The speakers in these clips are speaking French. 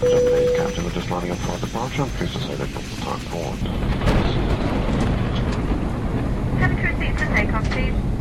Captain May, Captain, we're just landing on for departure. Please decide if the time forward. Have a seat to take off, please.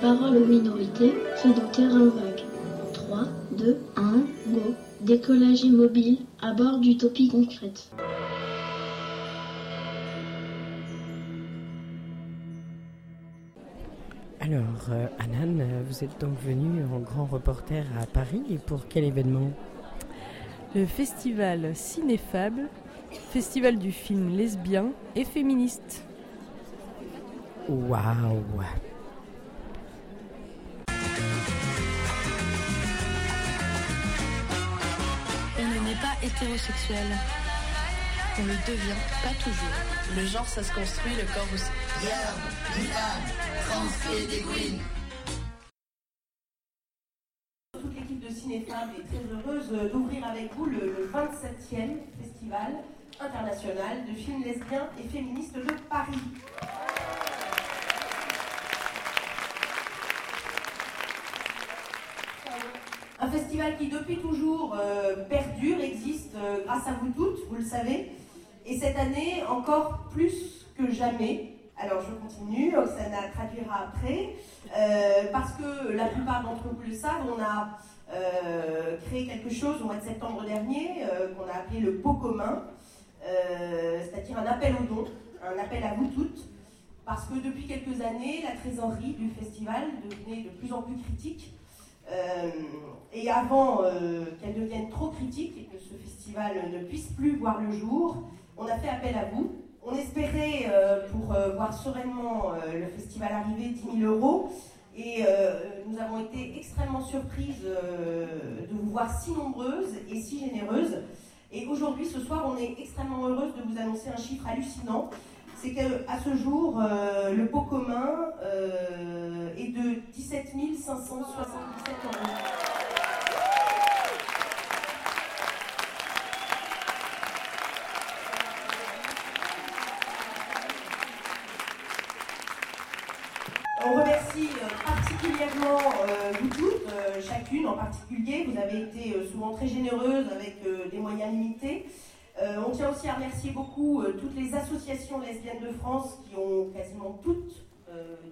Parole aux minorités fait dans terrain vague. 3, 2, 1, go. Décollage immobile à bord d'Utopie concrète. Alors, euh, Anan, vous êtes donc venu en grand reporter à Paris et pour quel événement? Le festival Cinéfable, festival du film lesbien et féministe. Waouh hétérosexuel. On le devient pas toujours. Le genre, ça se construit, le corps aussi. Toute l'équipe de Cinéfab est très heureuse d'ouvrir avec vous le, le 27e Festival international de films lesbiens et féministes de Paris. Festival qui depuis toujours euh, perdure, existe euh, grâce à vous toutes, vous le savez, et cette année encore plus que jamais. Alors je continue, Oksana traduira après, euh, parce que la plupart d'entre vous le savent, on a créé quelque chose au mois de septembre dernier qu'on a appelé le pot commun, c'est-à-dire un appel aux dons, un appel à vous toutes, parce que depuis quelques années, la trésorerie du festival devenait de plus en plus critique. Et avant euh, qu'elle devienne trop critique et que ce festival ne puisse plus voir le jour, on a fait appel à vous. On espérait, euh, pour euh, voir sereinement le festival arriver, 10 000 euros. Et nous avons été extrêmement surprises de vous voir si nombreuses et si généreuses. Et aujourd'hui, ce soir, on est extrêmement heureuse de vous annoncer un chiffre hallucinant. C'est qu'à ce jour, le pot commun est de 17 577 euros. En particulier. Vous avez été euh, souvent très généreuses avec euh, des moyens limités. Euh, on tient aussi à remercier beaucoup toutes les associations lesbiennes de France qui ont quasiment toutes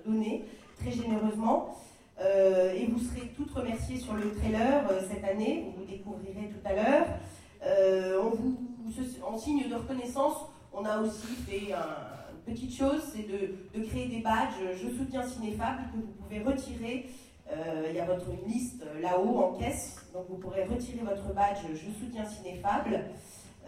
donné très généreusement. Et vous serez toutes remerciées sur le trailer cette année, vous vous découvrirez tout à l'heure. On vous, en signe de reconnaissance, on a aussi fait un- une petite chose, c'est de, de créer des badges Je soutiens Cinéfable que vous pouvez retirer. Euh, il y a votre liste euh, là-haut en caisse, donc vous pourrez retirer votre badge Je soutiens Cinéfable.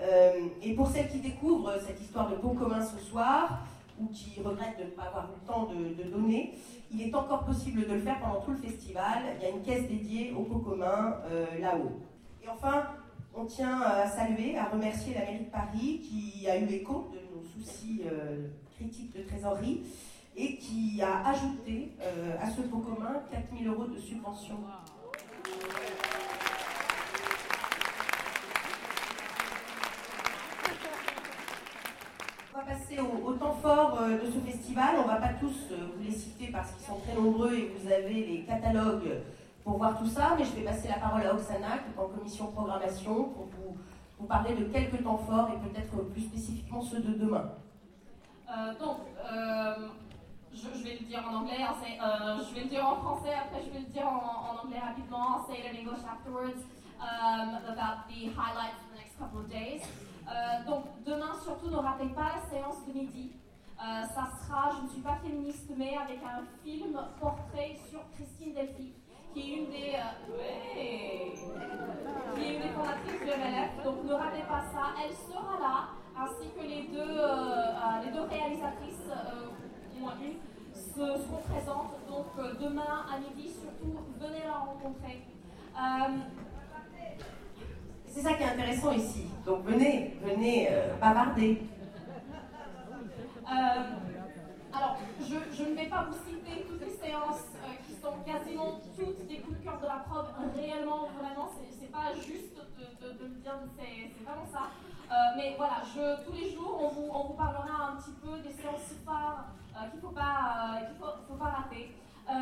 Euh, et pour celles qui découvrent cette histoire de pot commun ce soir, ou qui regrettent de ne pas avoir eu le temps de, donner, il est encore possible de le faire pendant tout le festival. Il y a une caisse dédiée au pot commun euh, là-haut. Et enfin, on tient à saluer, à remercier la mairie de Paris qui a eu écho de nos soucis critiques de trésorerie et qui a ajouté euh, à ce pot commun 4000 euros de subvention. On va passer au, temps fort euh, de ce festival. On ne va pas tous euh, vous les citer parce qu'ils sont très nombreux et vous avez les catalogues pour voir tout ça, mais je vais passer la parole à Oksana, qui est en commission programmation, pour vous, parler de quelques temps forts et peut-être plus spécifiquement ceux de demain. Donc, je, vais le dire en anglais, hein, euh, je vais le dire en français, après je vais le dire en, anglais rapidement, I'll say it in English afterwards, um, about the highlights for the next couple of days. Euh, donc, demain, surtout, ne ratez pas la séance de midi. Euh, ça sera, je ne suis pas féministe, mais avec un film portrait sur Christine Delphi, qui est une des, qui est une des fondatrices du MLF. Donc, ne ratez pas ça. Elle sera là, ainsi que les deux, les deux réalisatrices, moins seront présentes. Donc, euh, demain à midi, surtout, venez la rencontrer. Euh, C'est ça qui est intéressant ici. Donc venez, venez euh, bavarder. Alors, je, je ne vais pas vous citer toutes les séances qui sont quasiment toutes des coups de cœur de la prod. Réellement, vraiment, c'est pas juste de, de- le dire, c'est vraiment ça. Mais voilà, je, tous les jours, on vous, on vous parlera un petit peu des séances phares qu'il ne faut, euh, qu'il faut, faut pas rater. Euh,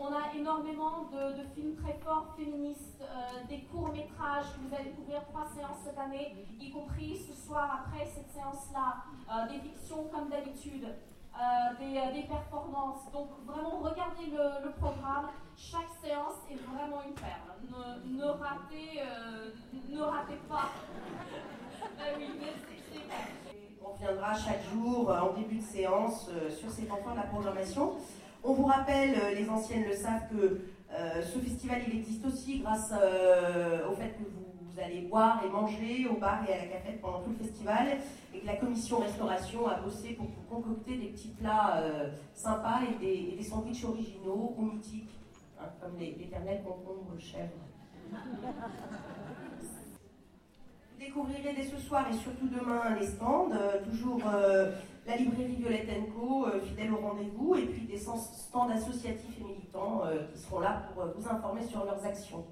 on a énormément de, films très forts féministes, euh, des courts-métrages vous allez découvrir trois séances cette année, y compris ce soir après cette séance-là, euh, des fictions comme d'habitude, euh, des, euh, des performances. Donc vraiment, regardez le, programme. Chaque séance est vraiment une perle. Ne, ne ratez, euh, ne ratez pas. Ben oui, mais c'est- c'est vrai. On chaque jour euh, en début de séance euh, sur ces points de la programmation. On vous rappelle, euh, les anciennes le savent, que ce festival il existe aussi grâce au fait que vous, allez boire et manger au bar et à la cafette pendant tout le festival et que la commission restauration a bossé pour concocter des petits plats sympas et des, sandwichs originaux ou mythiques, hein, comme l'éternel concombre chèvre. Découvrirez dès ce soir et surtout demain les stands, euh, toujours euh, la librairie Violette Co, euh, fidèle au rendez-vous, et puis des stands associatifs et militants qui seront là pour vous informer sur leurs actions.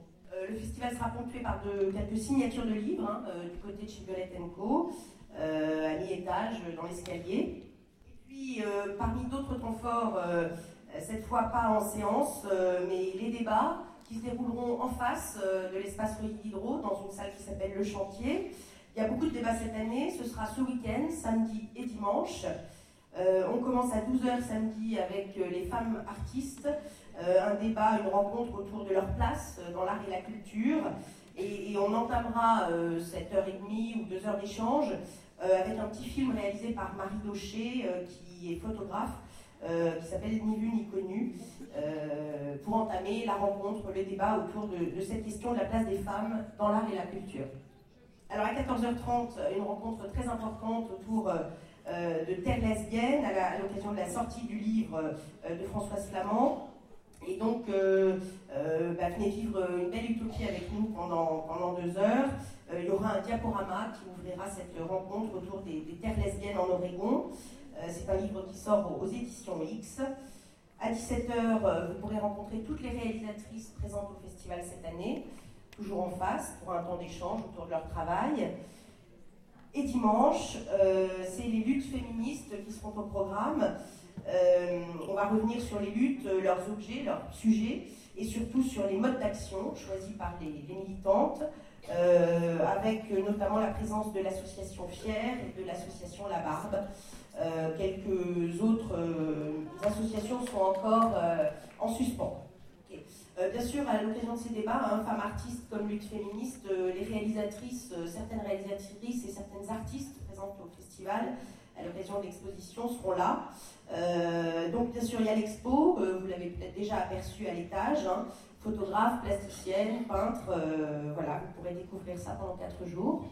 Le festival sera ponctué par de, quelques signatures de livres hein, du côté de chez Violette Co, à mi-étage dans l'escalier. Et puis, parmi d'autres temps forts, cette fois pas en séance, mais les débats qui se dérouleront en face euh, de l'espace Diderot, dans une salle qui s'appelle Le Chantier. Il y a beaucoup de débats cette année, ce sera ce week-end, samedi et dimanche. Euh, on commence à 12h samedi avec euh, les femmes artistes, un débat, une rencontre autour de leur place dans l'art et la culture. Et, on entamera euh, cette heure et demie ou deux heures d'échange avec un petit film réalisé par Marie Daucher, qui est photographe, qui s'appelle Ni vu ni connu, euh, pour entamer la rencontre, le débat autour de, cette question de la place des femmes dans l'art et la culture. Alors à 14h30, une rencontre très importante autour euh, euh, de Terre lesbienne, à l'occasion de la sortie du livre de Françoise Flamand. Et donc, bah, venez vivre une belle utopie avec nous pendant, pendant deux heures. Il y aura un diaporama qui ouvrira cette rencontre autour des, terres lesbiennes en Oregon. C'est un livre qui sort aux, aux éditions X. À 17h, vous pourrez rencontrer toutes les réalisatrices présentes au festival cette année, toujours en face, pour un temps d'échange autour de leur travail. Et dimanche, euh, c'est les luttes féministes qui seront au programme. Euh, on va revenir sur les luttes, euh, leurs objets, leurs sujets, et surtout sur les modes d'action choisis par les, militantes, euh, avec euh, notamment la présence de l'association Fier et de l'association La Barbe. Euh, quelques autres euh, associations sont encore euh, en suspens. Bien sûr, à l'occasion de ces débats, hein, femmes artistes comme lutte féministe, les réalisatrices, certaines réalisatrices et certaines artistes présentes au festival à l'occasion de l'exposition seront là. Donc bien sûr, il y a l'expo, vous l'avez peut-être déjà aperçu à l'étage, hein, photographe, plasticienne, peintre, voilà, vous pourrez découvrir ça pendant 4 jours.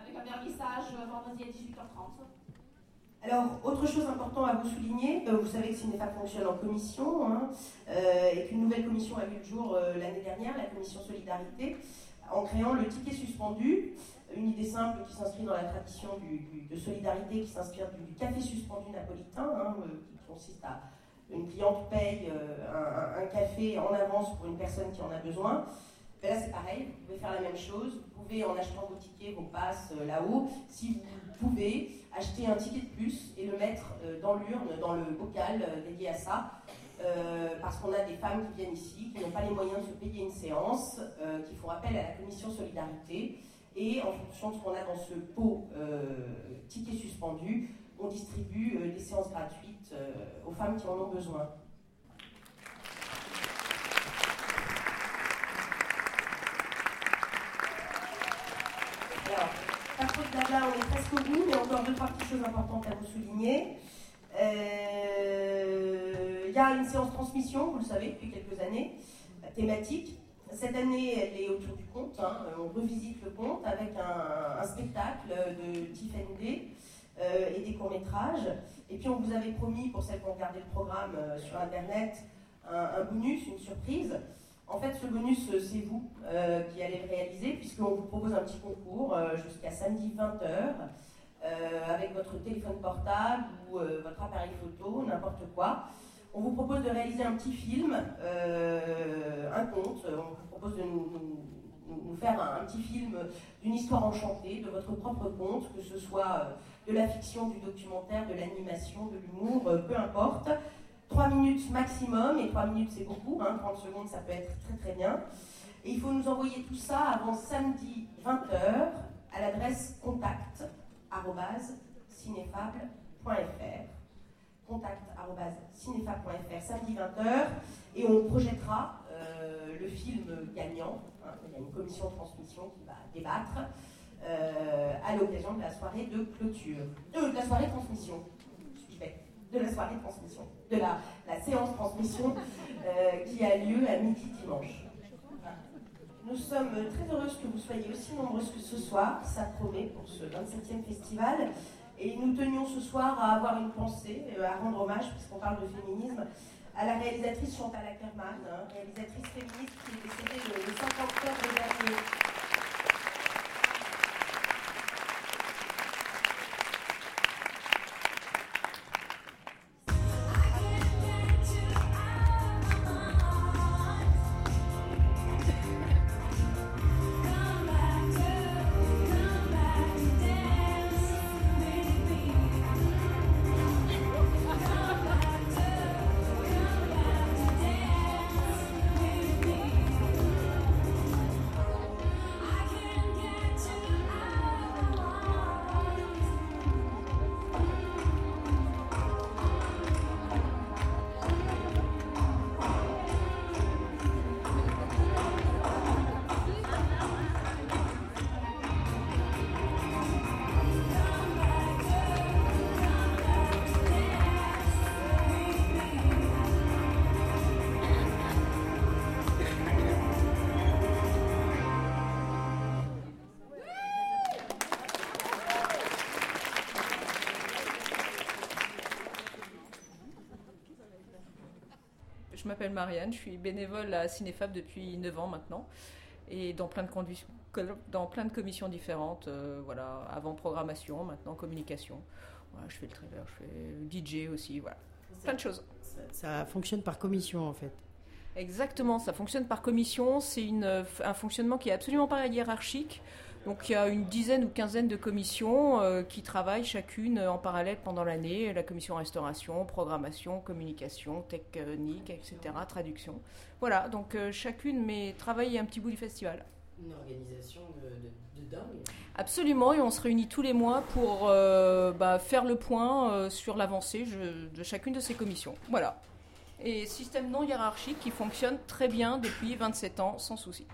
Avec un vernissage vendredi à 18h30. Alors, autre chose importante à vous souligner, euh, vous savez que Cinéfa fonctionne en commission hein, euh, et qu'une nouvelle commission a vu le jour euh, l'année dernière, la commission Solidarité, en créant le ticket suspendu, une idée simple qui s'inscrit dans la tradition de solidarité, qui s'inspire du, café suspendu napolitain, hein, qui consiste à une cliente paye un café en avance pour une personne qui en a besoin. Là, c'est pareil, vous pouvez faire la même chose. Vous pouvez, en achetant vos tickets, vos passes euh, là-haut, si vous pouvez, acheter un ticket de plus et le mettre euh, dans l'urne, dans le bocal euh, dédié à ça. Parce qu'on a des femmes qui viennent ici, qui n'ont pas les moyens de se payer une séance, qui font appel à la commission solidarité. Et en fonction de ce qu'on a dans ce pot ticket suspendu, on distribue des séances gratuites aux femmes qui en ont besoin. Alors, blabla, on est presque au bout, mais encore deux, trois petites choses importantes à vous souligner. Euh, Il y a une séance transmission, vous le savez, depuis quelques années, euh, thématique. Cette année, elle est autour du conte. hein. On revisite le conte avec un, spectacle de Tiff Ndé, euh, et des courts-métrages. Et puis, on vous avait promis, pour celles qui ont regardé le programme euh, sur Internet, un bonus, une surprise. En fait, ce bonus, euh, c'est vous euh, qui allez le réaliser, puisqu'on vous propose un petit concours euh, jusqu'à samedi 20h, avec votre téléphone portable ou votre appareil photo, n'importe quoi. On vous propose de réaliser un petit film, un conte. On vous propose de nous, faire un, petit film d'une histoire enchantée, de votre propre conte, que ce soit de la fiction, du documentaire, de l'animation, de l'humour, peu importe. 3 minutes maximum, et 3 minutes c'est beaucoup, 30 hein, secondes ça peut être très très bien. Et il faut nous envoyer tout ça avant samedi 20h à l'adresse contact contact.cinefab.fr samedi 20h et on projettera euh, le film gagnant. Hein, il y a une commission de transmission qui va débattre euh, à l'occasion de la soirée de clôture. De la soirée de transmission, de la soirée de transmission, de la, la séance transmission euh, qui a lieu à midi dimanche. Nous sommes très heureuses que vous soyez aussi nombreuses que ce soir, ça promet pour ce 27e festival. Et nous tenions ce soir à avoir une pensée, euh, à rendre hommage, puisqu'on parle de féminisme, à la réalisatrice Chantal Ackerman, hein, réalisatrice féministe qui est décédée le, le 5 octobre dernier. Je m'appelle Marianne, je suis bénévole à Cinéfab depuis 9 ans maintenant et dans plein de, dans plein de commissions différentes, euh, voilà, avant programmation, maintenant communication. je fais le trailer, je fais DJ aussi, voilà, plein de choses. Ça, fonctionne par commission en fait. Exactement, ça fonctionne par commission. C'est un fonctionnement qui est absolument pas hiérarchique. Donc il y a une dizaine ou quinzaine de commissions euh, qui travaillent chacune en parallèle pendant l'année. La commission restauration, programmation, communication, technique, etc., traduction. Voilà, donc euh, chacune mais travaille un petit bout du festival. Une organisation de, dingue. Absolument, et on se réunit tous les mois pour euh, bah, faire le point sur l'avancée de chacune de ces commissions. Voilà. Et système non hiérarchique qui fonctionne très bien depuis 27 ans sans souci.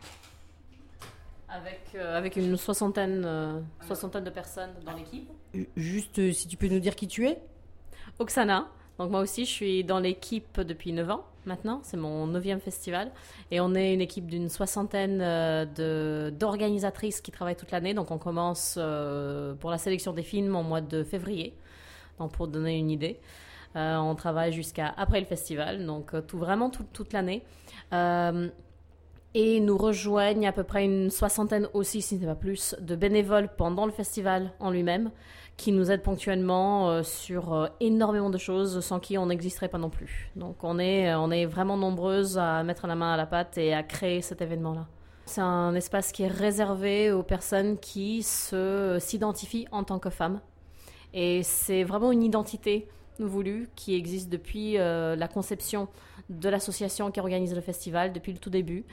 Avec, euh, avec une soixantaine, euh, soixantaine de personnes dans l'équipe. Juste, euh, si tu peux nous dire qui tu es? Oksana. Donc moi aussi, je suis dans l'équipe depuis 9 ans maintenant. C'est mon neuvième festival. Et on est une équipe d'une soixantaine d'organisatrices qui travaillent toute l'année. Donc on commence pour la sélection des films en mois de février. Donc pour donner une idée. on travaille jusqu'à après le festival. Donc tout, vraiment toute l'année. Et nous rejoignent à peu près une soixantaine aussi, si ce n'est pas plus, de bénévoles pendant le festival en lui-même, qui nous aident ponctuellement euh, sur euh, énormément de choses sans qui on n'existerait pas non plus. Donc on est, on est vraiment nombreuses à mettre la main à la pâte et à créer cet événement-là. C'est un espace qui est réservé aux personnes qui se, s'identifient en tant que femmes. Et c'est vraiment une identité voulue qui existe depuis euh, la conception de l'association qui organise le festival depuis le tout début.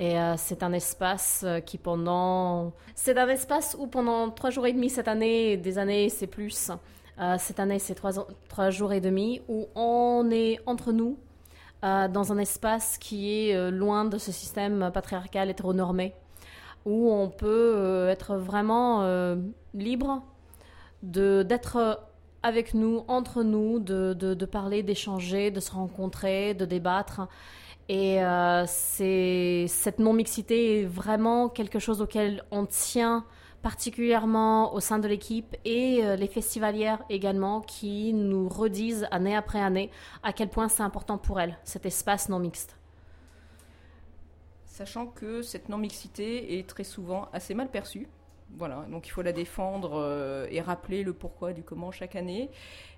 Et euh, c'est un espace euh, qui pendant... C'est un espace où pendant trois jours et demi cette année, des années c'est plus, euh, cette année c'est trois, jours et demi, où on est entre nous, dans un espace qui est loin de ce système patriarcal hétéronormé, où on peut être vraiment libre d'être avec nous, entre nous, de, de, parler, d'échanger, de se rencontrer, de débattre. Et euh, cette non-mixité est vraiment quelque chose auquel on tient particulièrement au sein de l'équipe et euh, les festivalières également qui nous redisent année après année à quel point c'est important pour elles, cet espace non mixte. sachant que cette non-mixité est très souvent assez mal perçue. Voilà, donc il faut la défendre euh, et rappeler le pourquoi du comment chaque année,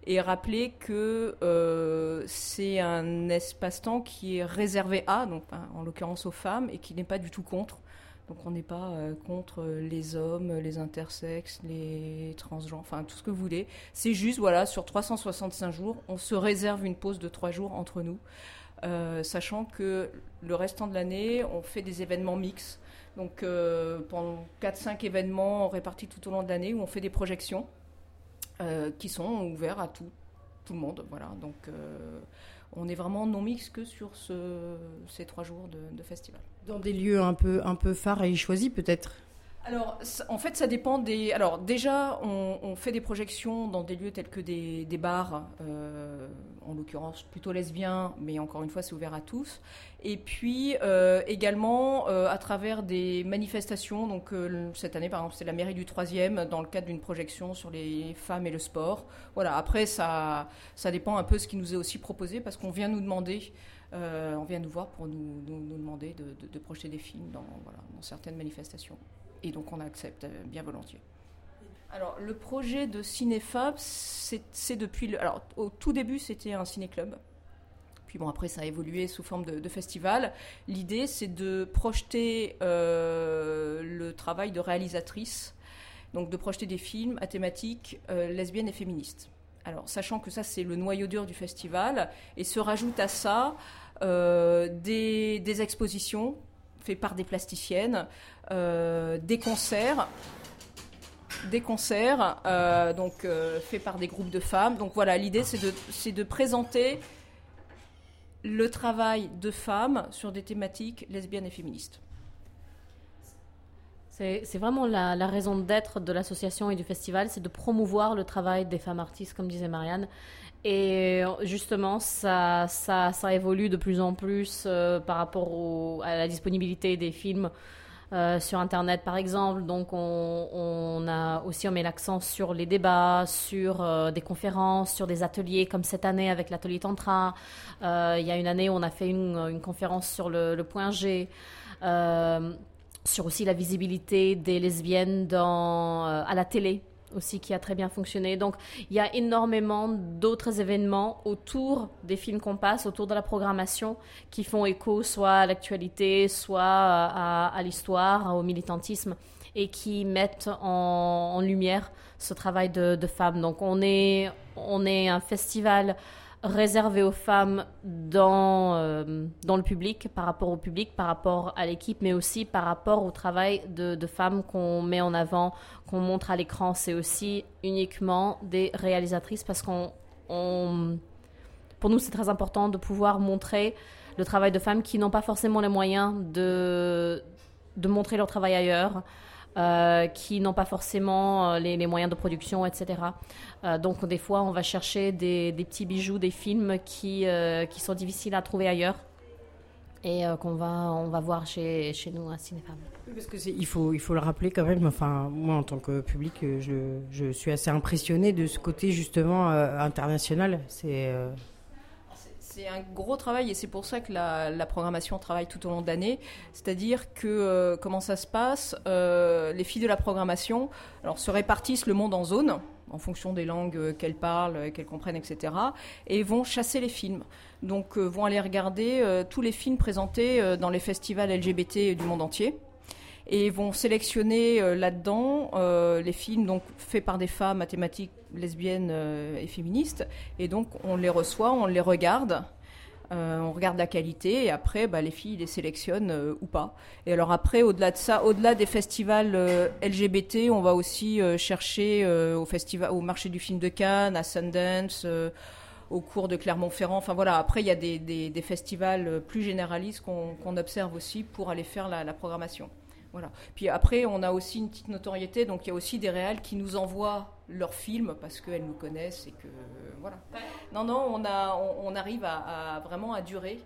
et rappeler que euh, c'est un espace-temps qui est réservé à, en l'occurrence aux femmes, et qui n'est pas du tout contre. Donc on n'est pas euh, contre les hommes, les intersexes, les transgenres, enfin tout ce que vous voulez. C'est juste, voilà, sur 365 jours, on se réserve une pause de 3 jours entre nous, sachant que le restant de l'année, on fait des événements mixtes. Donc euh, pendant 4-5 événements répartis tout au long de l'année où on fait des projections euh, qui sont ouverts à tout, tout le monde. Voilà. Donc euh, on est vraiment non mix que sur ce, ces trois jours de, de, festival. Dans des lieux un peu, un peu phares et choisis peut-être? Alors, en fait, ça dépend des. Alors, déjà, on, fait des projections dans des lieux tels que des, bars, euh, en l'occurrence plutôt lesbiens, mais encore une fois, c'est ouvert à tous. Et puis, euh, également, euh, à travers des manifestations. Donc, cette année, par exemple, c'est la mairie du 3e, dans le cadre d'une projection sur les femmes et le sport. Voilà, après, ça, ça dépend un peu de ce qui nous est aussi proposé, parce qu'on vient nous demander. on vient nous voir pour nous, demander de, de, projeter des films dans, voilà, dans certaines manifestations et donc on accepte euh, bien volontiers. Alors le projet de Cinéfab, c'est depuis alors au tout début c'était un ciné-club. Puis bon après ça a évolué sous forme de, festival. L'idée c'est de projeter euh, le travail de réalisatrice, donc de projeter des films à thématique euh, lesbienne et féministe. Alors sachant que ça c'est le noyau dur du festival et se rajoute à ça des, expositions fait par des plasticiennes, euh, des concerts des concerts, euh, donc euh, faits par des groupes de femmes. Donc voilà, l'idée c'est de, présenter le travail de femmes sur des thématiques lesbiennes et féministes. C'est vraiment la, raison d'être de l'association et du festival, c'est de promouvoir le travail des femmes artistes, comme disait Marianne, et justement, ça, évolue de plus en plus euh, par rapport à la disponibilité des films euh, sur Internet, par exemple. Donc, on, a aussi on met l'accent sur les débats, sur euh, des conférences, sur des ateliers, comme cette année avec l'atelier Tantra. il y a une année, on a fait une, conférence sur le, point G. sur aussi la visibilité des lesbiennes à la télé, aussi qui a très bien fonctionné. Donc il y a énormément d'autres événements autour des films qu'on passe, autour de la programmation, qui font écho soit à l'actualité, soit à, l'histoire, au militantisme, et qui mettent en, lumière ce travail de, de, femmes. Donc on est, on est un festival réservé aux femmes dans, euh, dans le public, par rapport au public, par rapport à l'équipe, mais aussi par rapport au travail de, femmes qu'on met en avant, qu'on montre à l'écran. C'est aussi uniquement des réalisatrices parce qu'on... On, pour nous, c'est très important de pouvoir montrer le travail de femmes qui n'ont pas forcément les moyens de montrer leur travail ailleurs. Euh, qui n'ont pas forcément euh, les, moyens de production, etc. Euh, donc des fois, on va chercher des, petits bijoux, des films qui, sont difficiles à trouver ailleurs et qu'on va, on va voir chez, chez nous à que il faut, il faut le rappeler quand même, enfin, moi en tant que public, je, je suis assez impressionné de ce côté justement international. C'est c'est un gros travail et c'est pour ça que la, programmation travaille tout au long de l'année. C'est-à-dire que euh, comment ça se passe euh, Les filles de la programmation se répartissent le monde en zones en fonction des langues euh, qu'elles parlent, qu'elles comprennent, etc. Et vont chasser les films. Donc vont aller regarder tous les films présentés dans les festivals LGBT du monde entier et vont sélectionner euh, là-dedans euh, les films donc faits par des femmes mathématiques lesbiennes euh, et féministes et donc on les reçoit, on les regarde. on regarde la qualité et après, bah, les filles les sélectionnent ou pas. Et alors après, au-delà de ça, au-delà des festivals LGBT, on va aussi chercher au festival, au marché du film de Cannes, à Sundance, au cours de Clermont-Ferrand. Enfin voilà. Après, il y a des, des, festivals plus généralistes qu'on observe aussi pour aller faire la programmation. Voilà. Puis après, on a aussi une petite notoriété, donc il y a aussi des réals qui nous envoient leurs films parce qu'elles nous connaissent et que voilà. Non, non, on a, on, arrive à, vraiment à durer.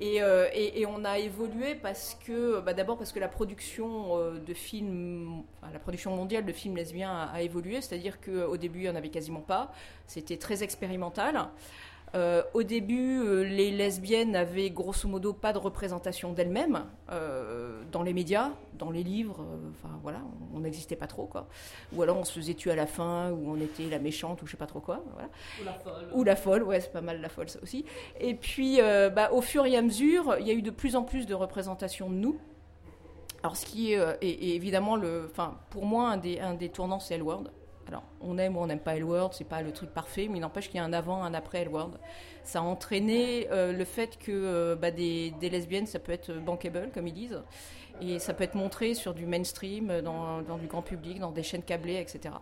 Euh, et, et, on a évolué parce que, bah d'abord parce que la production euh, de films, la production mondiale de films lesbiens a, évolué, c'est-à-dire qu'au début, il n'y en avait quasiment pas. C'était très expérimental. Euh, au début, euh, les lesbiennes n'avaient grosso modo pas de représentation d'elles-mêmes euh, dans les médias, dans les livres. Enfin voilà, on n'existait pas trop quoi. Ou alors on se faisait tuer à la fin, ou on était la méchante, ou je sais pas trop quoi. Voilà. Ou la folle. Ou la folle, ouais, c'est pas mal la folle ça aussi. Et puis, bah, au fur et à mesure, il y a eu de plus en plus de représentations de nous. Alors, ce qui est, est- est évidemment, le, enfin, pour moi, un des, un des tournants, c'est L-Word. Alors, on aime ou on n'aime pas L-Word, c'est pas le truc parfait, mais il n'empêche qu'il y a un avant, un après L-Word. Ça a entraîné euh, le fait que euh, bah, des, lesbiennes, ça peut être bankable, comme ils disent, et ça peut être montré sur du mainstream, euh, dans, du grand public, dans des chaînes câblées, etc.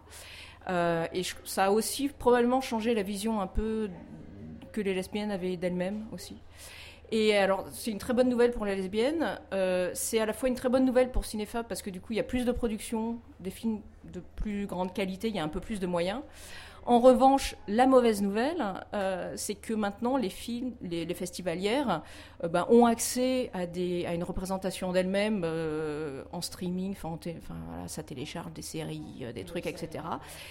Euh, et ça a aussi probablement changé la vision un peu que les lesbiennes avaient d'elles-mêmes aussi. Et alors, c'est une très bonne nouvelle pour les lesbiennes. euh, c'est à la fois une très bonne nouvelle pour Cinéfab parce que du coup, il y a plus de production, des films de plus grande qualité, il y a un peu plus de moyens. En revanche, la mauvaise nouvelle, euh, c'est que maintenant, les films, les, les festivalières euh, ben, ont accès à, des, à une représentation d'elles-mêmes euh, en streaming, enfin, voilà, ça télécharge des séries, des trucs, etc.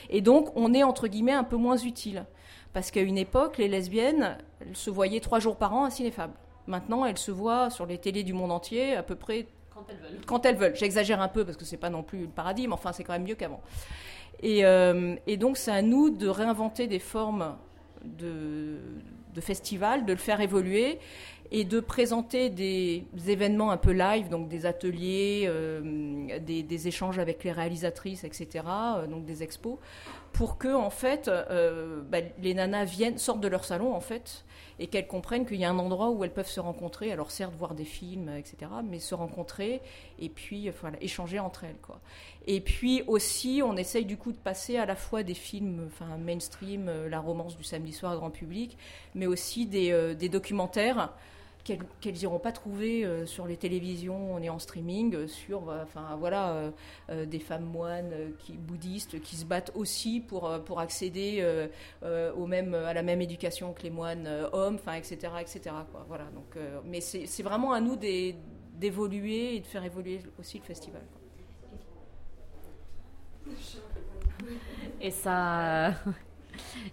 Et donc, on est entre guillemets un peu moins utile. Parce qu'à une époque, les lesbiennes elles se voyaient trois jours par an à Cinéfab. Maintenant, elles se voient sur les télés du monde entier à peu près Quand elles veulent. J'exagère un peu parce que c'est pas non plus le paradis, mais enfin, c'est quand même mieux qu'avant. Et, euh, donc, c'est à nous de réinventer des formes de, festivals, de le faire évoluer et de présenter des événements un peu live, donc des ateliers, euh, des, échanges avec les réalisatrices, etc., euh, donc des expos, pour que en fait bah, les nanas viennent, sortent de leur salon en fait, et qu'elles comprennent qu'il y a un endroit où elles peuvent se rencontrer, alors certes voir des films, etc., mais se rencontrer et puis euh, échanger entre elles. Quoi. Et puis aussi, on essaye du coup de passer à la fois des films enfin, mainstream, euh, la romance du samedi soir grand public, mais aussi des, euh, des documentaires qu'elles n'iront pas trouver euh, sur les télévisions et en streaming euh, sur euh, enfin voilà des femmes moines qui bouddhistes qui se battent aussi pour pour accéder au même à la même éducation que les moines hommes enfin etc etc quoi voilà donc mais c'est vraiment à nous d'évoluer et de faire évoluer aussi le festival. Et ça,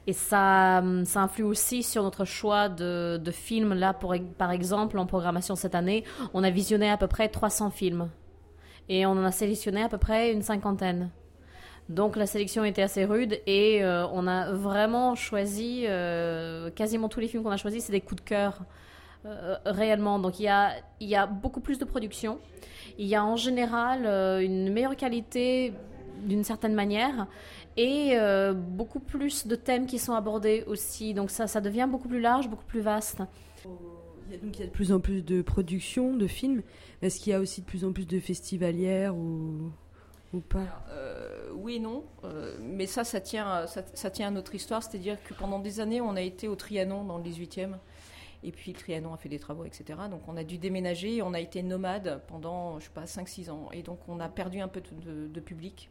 et ça, ça influe aussi sur notre choix de, de films. Là, pour, par exemple, en programmation cette année, on a visionné à peu près 300 films. Et on en a sélectionné à peu près une cinquantaine. Donc la sélection était assez rude et euh, on a vraiment choisi, euh, quasiment tous les films qu'on a choisis, c'est des coups de cœur. euh, réellement. Donc il y a, y a beaucoup plus de production. Il y a en général une meilleure qualité d'une certaine manière et euh, beaucoup plus de thèmes qui sont abordés aussi. Donc ça, ça devient beaucoup plus large, beaucoup plus vaste. Il y a donc il y a de plus en plus de productions, de films. Est-ce qu'il y a aussi de plus en plus de festivalières ou, ou pas? Euh, oui et non, euh, mais ça, ça tient, à- ça, ça tient à notre histoire. C'est-à-dire que pendant des années, on a été au Trianon dans le 18e. Et puis le Trianon a fait des travaux, etc. Donc on a dû déménager et on a été nomade pendant, je sais pas, 5-6 ans. Et donc on a perdu un peu de, de- de public.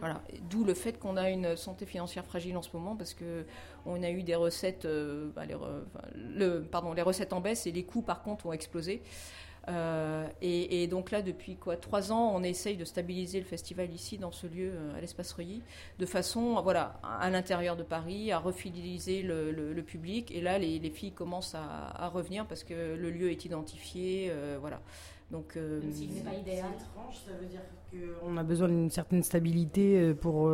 Voilà. D'où le fait qu'on a une santé financière fragile en ce moment parce que on a eu des recettes, euh, bah, les, re- enfin, le, pardon, les recettes en baisse et les coûts par contre ont explosé. Euh, et, et donc là, depuis quoi trois ans, on essaye de stabiliser le festival ici, dans ce lieu, euh, à l'espace Reuilly, de façon, voilà, à, l'intérieur de Paris, à refidéliser le, le- le public. Et là, les, les filles commencent à, à revenir parce que le lieu est identifié, euh, voilà. Donc, euh, Même s'il n'est pas idéal. ça veut dire qu'on a besoin d'une certaine stabilité euh, pour.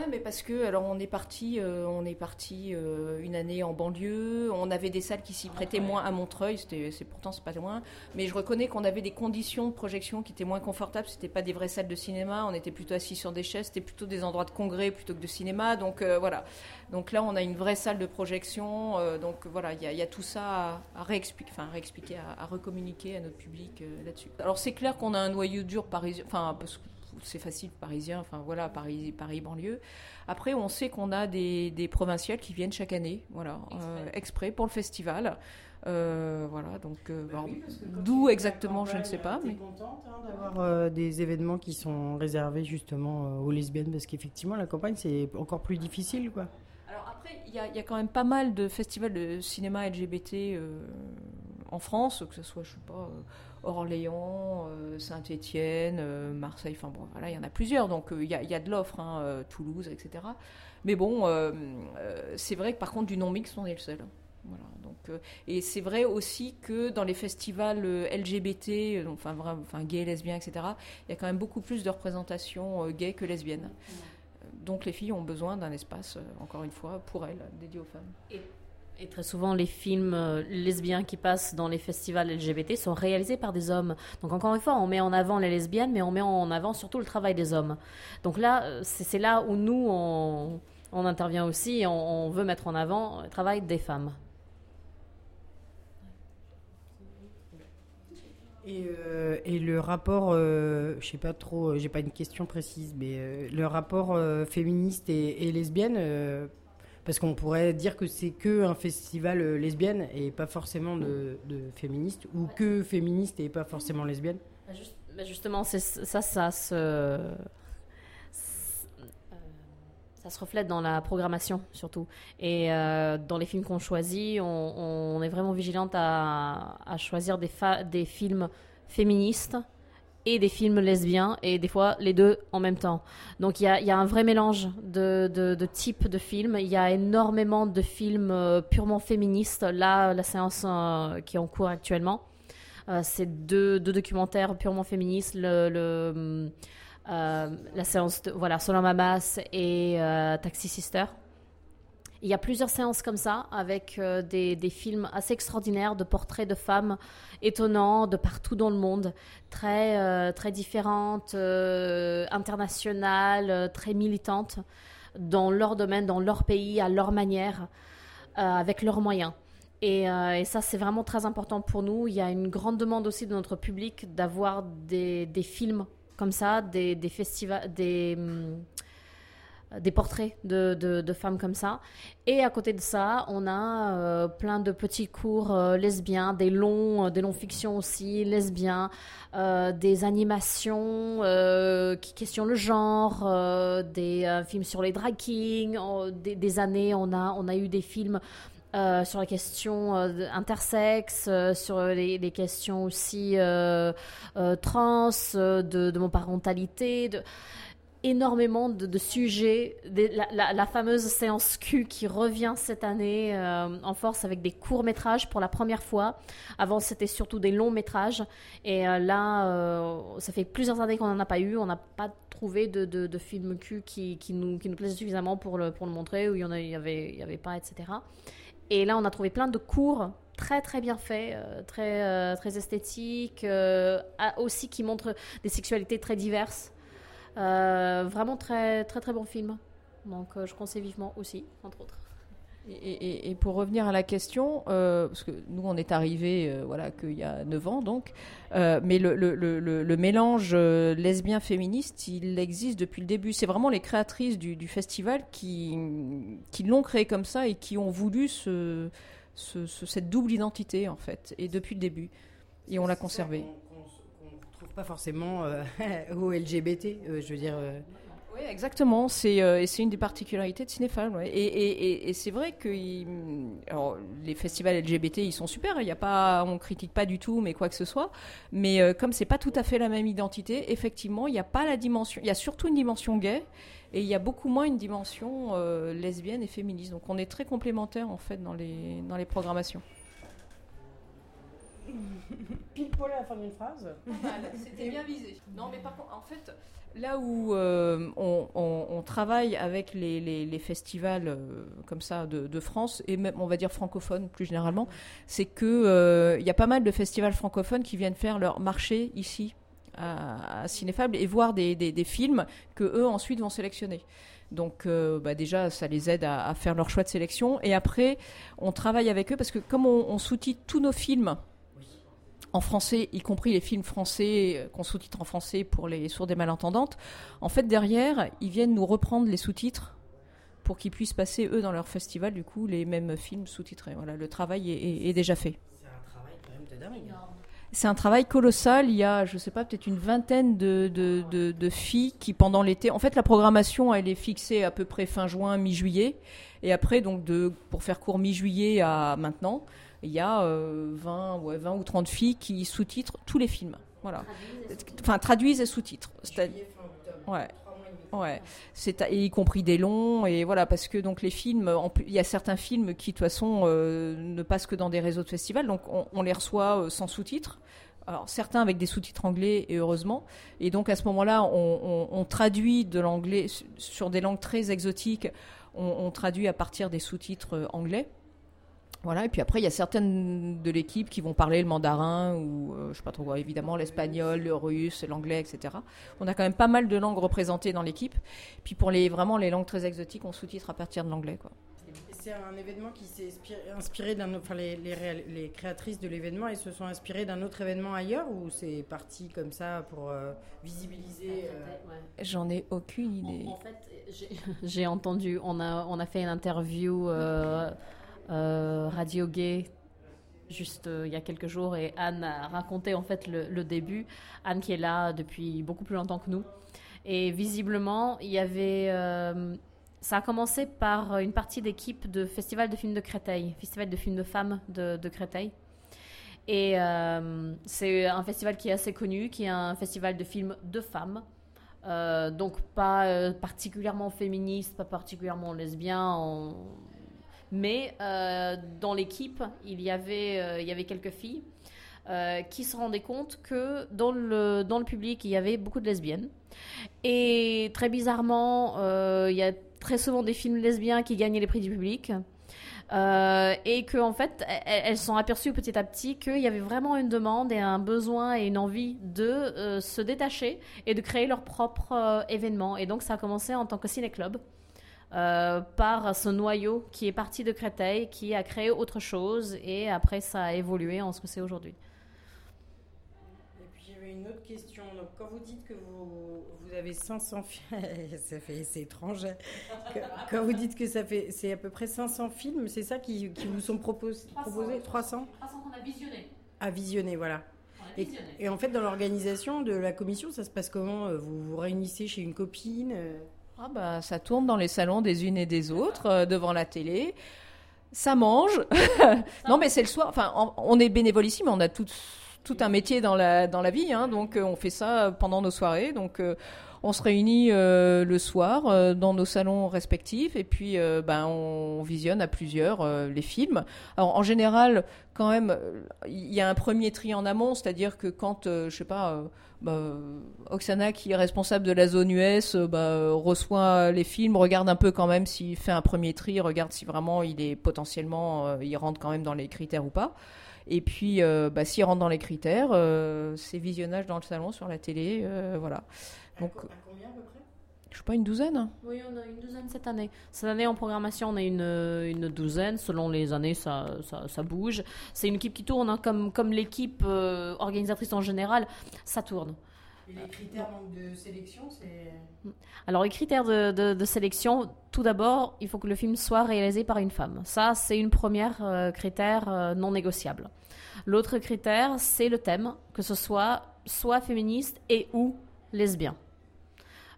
Ouais, mais parce que alors on est parti, euh, on est parti euh, une année en banlieue. On avait des salles qui s'y prêtaient moins à Montreuil. C'est pourtant c'est pas loin. Mais je reconnais qu'on avait des conditions de projection qui étaient moins confortables. C'était pas des vraies salles de cinéma. On était plutôt assis sur des chaises. C'était plutôt des endroits de congrès plutôt que de cinéma. Donc euh, voilà. Donc là, on a une vraie salle de projection. donc voilà, il y, a- il y a tout ça à, à réexpliquer, enfin à réexpliquer, à, à recommuniquer à notre public là-dessus. Alors c'est clair qu'on a un noyau dur parisien. Enfin parce que c'est facile, parisien, enfin voilà, Paris, Paris banlieue. Après, on sait qu'on a des, des provinciales qui viennent chaque année, voilà, euh, exprès pour le festival. Euh, voilà, donc euh, alors, d'où exactement, je ne sais pas. Mais... d'avoir euh, des événements qui sont réservés justement euh, aux lesbiennes parce qu'effectivement la campagne c'est encore plus difficile quoi. Alors après, il y, y a quand même pas mal de festivals de cinéma LGBT euh, en France, que ce soit, je sais pas, euh, Orléans, Saint-Étienne, Marseille, enfin bon, voilà, il y en a plusieurs, donc il y, a de l'offre, hein, Toulouse, etc. Mais bon, c'est vrai que par contre, du non-mix, on est le seul. Voilà, donc, et c'est vrai aussi que dans les festivals LGBT, enfin, enfin gay, lesbien, etc., il y a quand même beaucoup plus de représentation gay que lesbienne. Donc les filles ont besoin d'un espace, encore une fois, pour elles, dédié aux femmes. Et très souvent, les films euh, lesbiens qui passent dans les festivals LGBT sont réalisés par des hommes. Donc encore une fois, on met en avant les lesbiennes, mais on met en avant surtout le travail des hommes. Donc là, euh, c'est là où nous, on, intervient aussi on, veut mettre en avant le travail des femmes. Et, euh, le rapport, je sais pas trop, j'ai pas une question précise, mais le rapport féministe et lesbienne parce qu'on pourrait dire que c'est que un festival euh, lesbienne et pas forcément de, féministes, ou que féministe et pas forcément lesbienne. Bah, bah, justement, ça, euh, ça se reflète dans la programmation surtout. Et euh, dans les films qu'on choisit, on, est vraiment vigilante à, choisir des films féministes et des films lesbiens et des fois les deux en même temps. Donc il y a, un vrai mélange de, types de films. Il y a énormément de films euh, purement féministes. Là, la séance euh, qui est en cours actuellement, euh, c'est deux, documentaires purement féministes. Le, la séance voilà, Mamas et Taxi Sister. Il y a plusieurs séances comme ça, avec euh, des, films assez extraordinaires de portraits de femmes étonnants de partout dans le monde, très, euh, très différentes, euh, internationales, très militantes, dans leur domaine, dans leur pays, à leur manière, avec leurs moyens. Et, ça, c'est vraiment très important pour nous. Il y a une grande demande aussi de notre public d'avoir des, films comme ça, des, festivals, des... Hum, des portraits de, femmes comme ça. Et à côté de ça, on a euh, plein de petits cours euh, lesbiens, des longs, euh, des longs fictions aussi lesbiens, des animations qui questionnent le genre, des films sur les drag kings. des, années, on a, on a eu des films sur la question intersexe, sur les, questions aussi trans, de, mon parentalité. Énormément de, sujets. la, fameuse séance Q qui revient cette année euh, en force avec des courts métrages pour la première fois. Avant, c'était surtout des longs métrages. Et euh, là, euh, ça fait plusieurs années qu'on n'en a pas eu. On n'a pas trouvé de, de, film Q qui, nous, qui plaisait suffisamment pour le, montrer, où il n'y avait, avait pas, etc. Et là, on a trouvé plein de cours très très bien faits, très, très esthétiques, aussi qui montrent des sexualités très diverses. Euh, vraiment très très très bon film. Donc euh, je conseille vivement aussi, entre autres. Et, pour revenir à la question, euh, parce que nous on est arrivé voilà qu'il y a 9 ans donc, mais le, le, le, mélange lesbien féministe il existe depuis le début. C'est vraiment les créatrices du, du festival qui, qui l'ont créé comme ça et qui ont voulu ce, ce, cette double identité en fait et depuis le début et on l'a conservé pas forcément euh, au LGBT, euh, je veux dire. Euh. Oui, exactement. C'est une des particularités de Cinéphile. Et, et, c'est vrai que les festivals LGBT, ils sont super. Il y a pas, on critique pas du tout, mais quoi que ce soit. Mais comme c'est pas tout à fait la même identité, effectivement, il n'y a pas la dimension. Il y a surtout une dimension gay. Et il y a beaucoup moins une dimension lesbienne et féministe. Donc on est très complémentaires en fait dans les, dans les programmations. Pile poil à la fin d'une phrase. C'était bien visé. Non, mais par contre, en fait, là où euh, on, travaille avec les, festivals euh, comme ça de, France, et même, on va dire francophones plus généralement, c'est qu'il euh, il y a pas mal de festivals francophones qui viennent faire leur marché ici à, Cinéfable et voir des, films que eux ensuite vont sélectionner. Donc bah déjà, ça les aide à, faire leur choix de sélection. Et après, on travaille avec eux parce que comme on, on sous-titre tous nos films en français, y compris les films français euh, qu'on sous-titre en français pour les sourds des malentendantes. En fait, derrière, ils viennent nous reprendre les sous-titres pour qu'ils puissent passer, eux, dans leur festival, du coup, les mêmes films sous-titrés. Voilà, le travail est, déjà fait. C'est un travail quand même de dingue. C'est un travail colossal. Il y a, je sais pas, peut-être une vingtaine de, de, filles qui, pendant l'été, en fait, la programmation, elle est fixée à peu près fin juin, mi-juillet. Et après, donc, de, pour faire court mi-juillet à maintenant, il y a euh, 20, ouais, 20 ou 30 filles qui sous-titrent tous les films. Voilà. Enfin, traduisent et sous-titrent. Ouais. Ouais, c'est y compris des longs et voilà parce que donc les films, il y a certains films qui de toute façon euh, ne passent que dans des réseaux de festivals, donc on, on les reçoit euh, sans sous-titres. Alors certains avec des sous-titres anglais et heureusement. Et donc à ce moment-là, on, on- on traduit de l'anglais su- sur des langues très exotiques. On, traduit à partir des sous-titres euh, anglais. Voilà, et puis après, il y a certaines de l'équipe qui vont parler le mandarin ou, euh, je sais pas trop quoi, évidemment, l'espagnol, le russe, l'anglais, etc. On a quand même pas mal de langues représentées dans l'équipe. Puis pour les, vraiment les langues très exotiques, on sous-titre à partir de l'anglais, quoi. C'est un événement qui s'est inspiré, d'un autre. Enfin, les, les, réal- les créatrices de l'événement, elles se sont inspirées d'un autre événement ailleurs ou c'est parti comme ça pour euh, visibiliser euh, J'en ai aucune idée. En fait, j'ai- entendu, on a, on a fait une interview euh, Radio Gay juste euh, il y a quelques jours et Anne a raconté en fait le, début. Anne qui est là depuis beaucoup plus longtemps que nous. Et visiblement, il y avait... euh, ça a commencé par une partie d'équipe de Festival de films de Créteil, Festival de films de femmes de, Créteil. Et euh, c'est un festival qui est assez connu, qui est un festival de films de femmes. Euh, donc pas euh, particulièrement féministe, pas particulièrement lesbien, mais euh, dans l'équipe, il, y avait, euh, quelques filles euh, qui se rendaient compte que dans le, public, il y avait beaucoup de lesbiennes. Et très bizarrement, il y a très souvent des films lesbiens qui gagnaient les prix du public. Et que en fait, elles, elles sont aperçues petit à petit qu'il y avait vraiment une demande et un besoin et une envie de se détacher et de créer leur propre événement. Et donc ça a commencé en tant que ciné-club. Euh, par ce noyau qui est parti de Créteil, qui a créé autre chose, et après ça a évolué en ce que c'est aujourd'hui. Et puis j'avais une autre question. Donc quand vous dites que vous, vous avez 500 films, ça fait c'est étrange. hein. Quand vous dites que ça fait c'est à peu près 500 films, c'est ça qui, qui vous sont propos- proposés? 300 300 qu'on a visionné. à visionner, voilà. Et, et en fait, dans l'organisation de la commission, ça se passe comment? Euh, Vous vous réunissez chez une copine euh? Ah bah, ça tourne dans les salons des unes et des autres, euh, devant la télé. Ça mange. non, mais c'est le soir. Enfin, on, est bénévole ici, mais on a tout, un métier dans la, dans la vie. hein. donc, euh, on fait ça pendant nos soirées. Donc, euh, on se réunit euh, le soir euh, dans nos salons respectifs et puis euh, ben, on visionne à plusieurs euh, les films. Alors, en général, quand même, euh, il y a un premier tri en amont, c'est-à-dire que quand, euh, je sais pas, euh, bah, euh, Oksana, qui est responsable de la zone US, euh, bah, euh, reçoit les films, regarde un peu quand même s'il fait un premier tri, regarde si vraiment il est potentiellement, euh, il rentre quand même dans les critères ou pas. Et puis, euh, bah, s'il rentre dans les critères, c'est visionnage dans le salon, sur la télé, voilà. Donc, je sais pas, une douzaine Oui, on a une douzaine cette année. Cette année en programmation, on a une, une douzaine. Selon les années, ça, ça, ça bouge. C'est une équipe qui tourne, hein, comme, comme l'équipe euh, organisatrice en général, ça tourne. Et les critères donc, de sélection, c'est. Alors, les critères de, de- de sélection, tout d'abord, il faut que le film soit réalisé par une femme. Ça, c'est une première euh, critère euh, non négociable. L'autre critère, c'est le thème, que ce soit soit féministe et ou lesbien.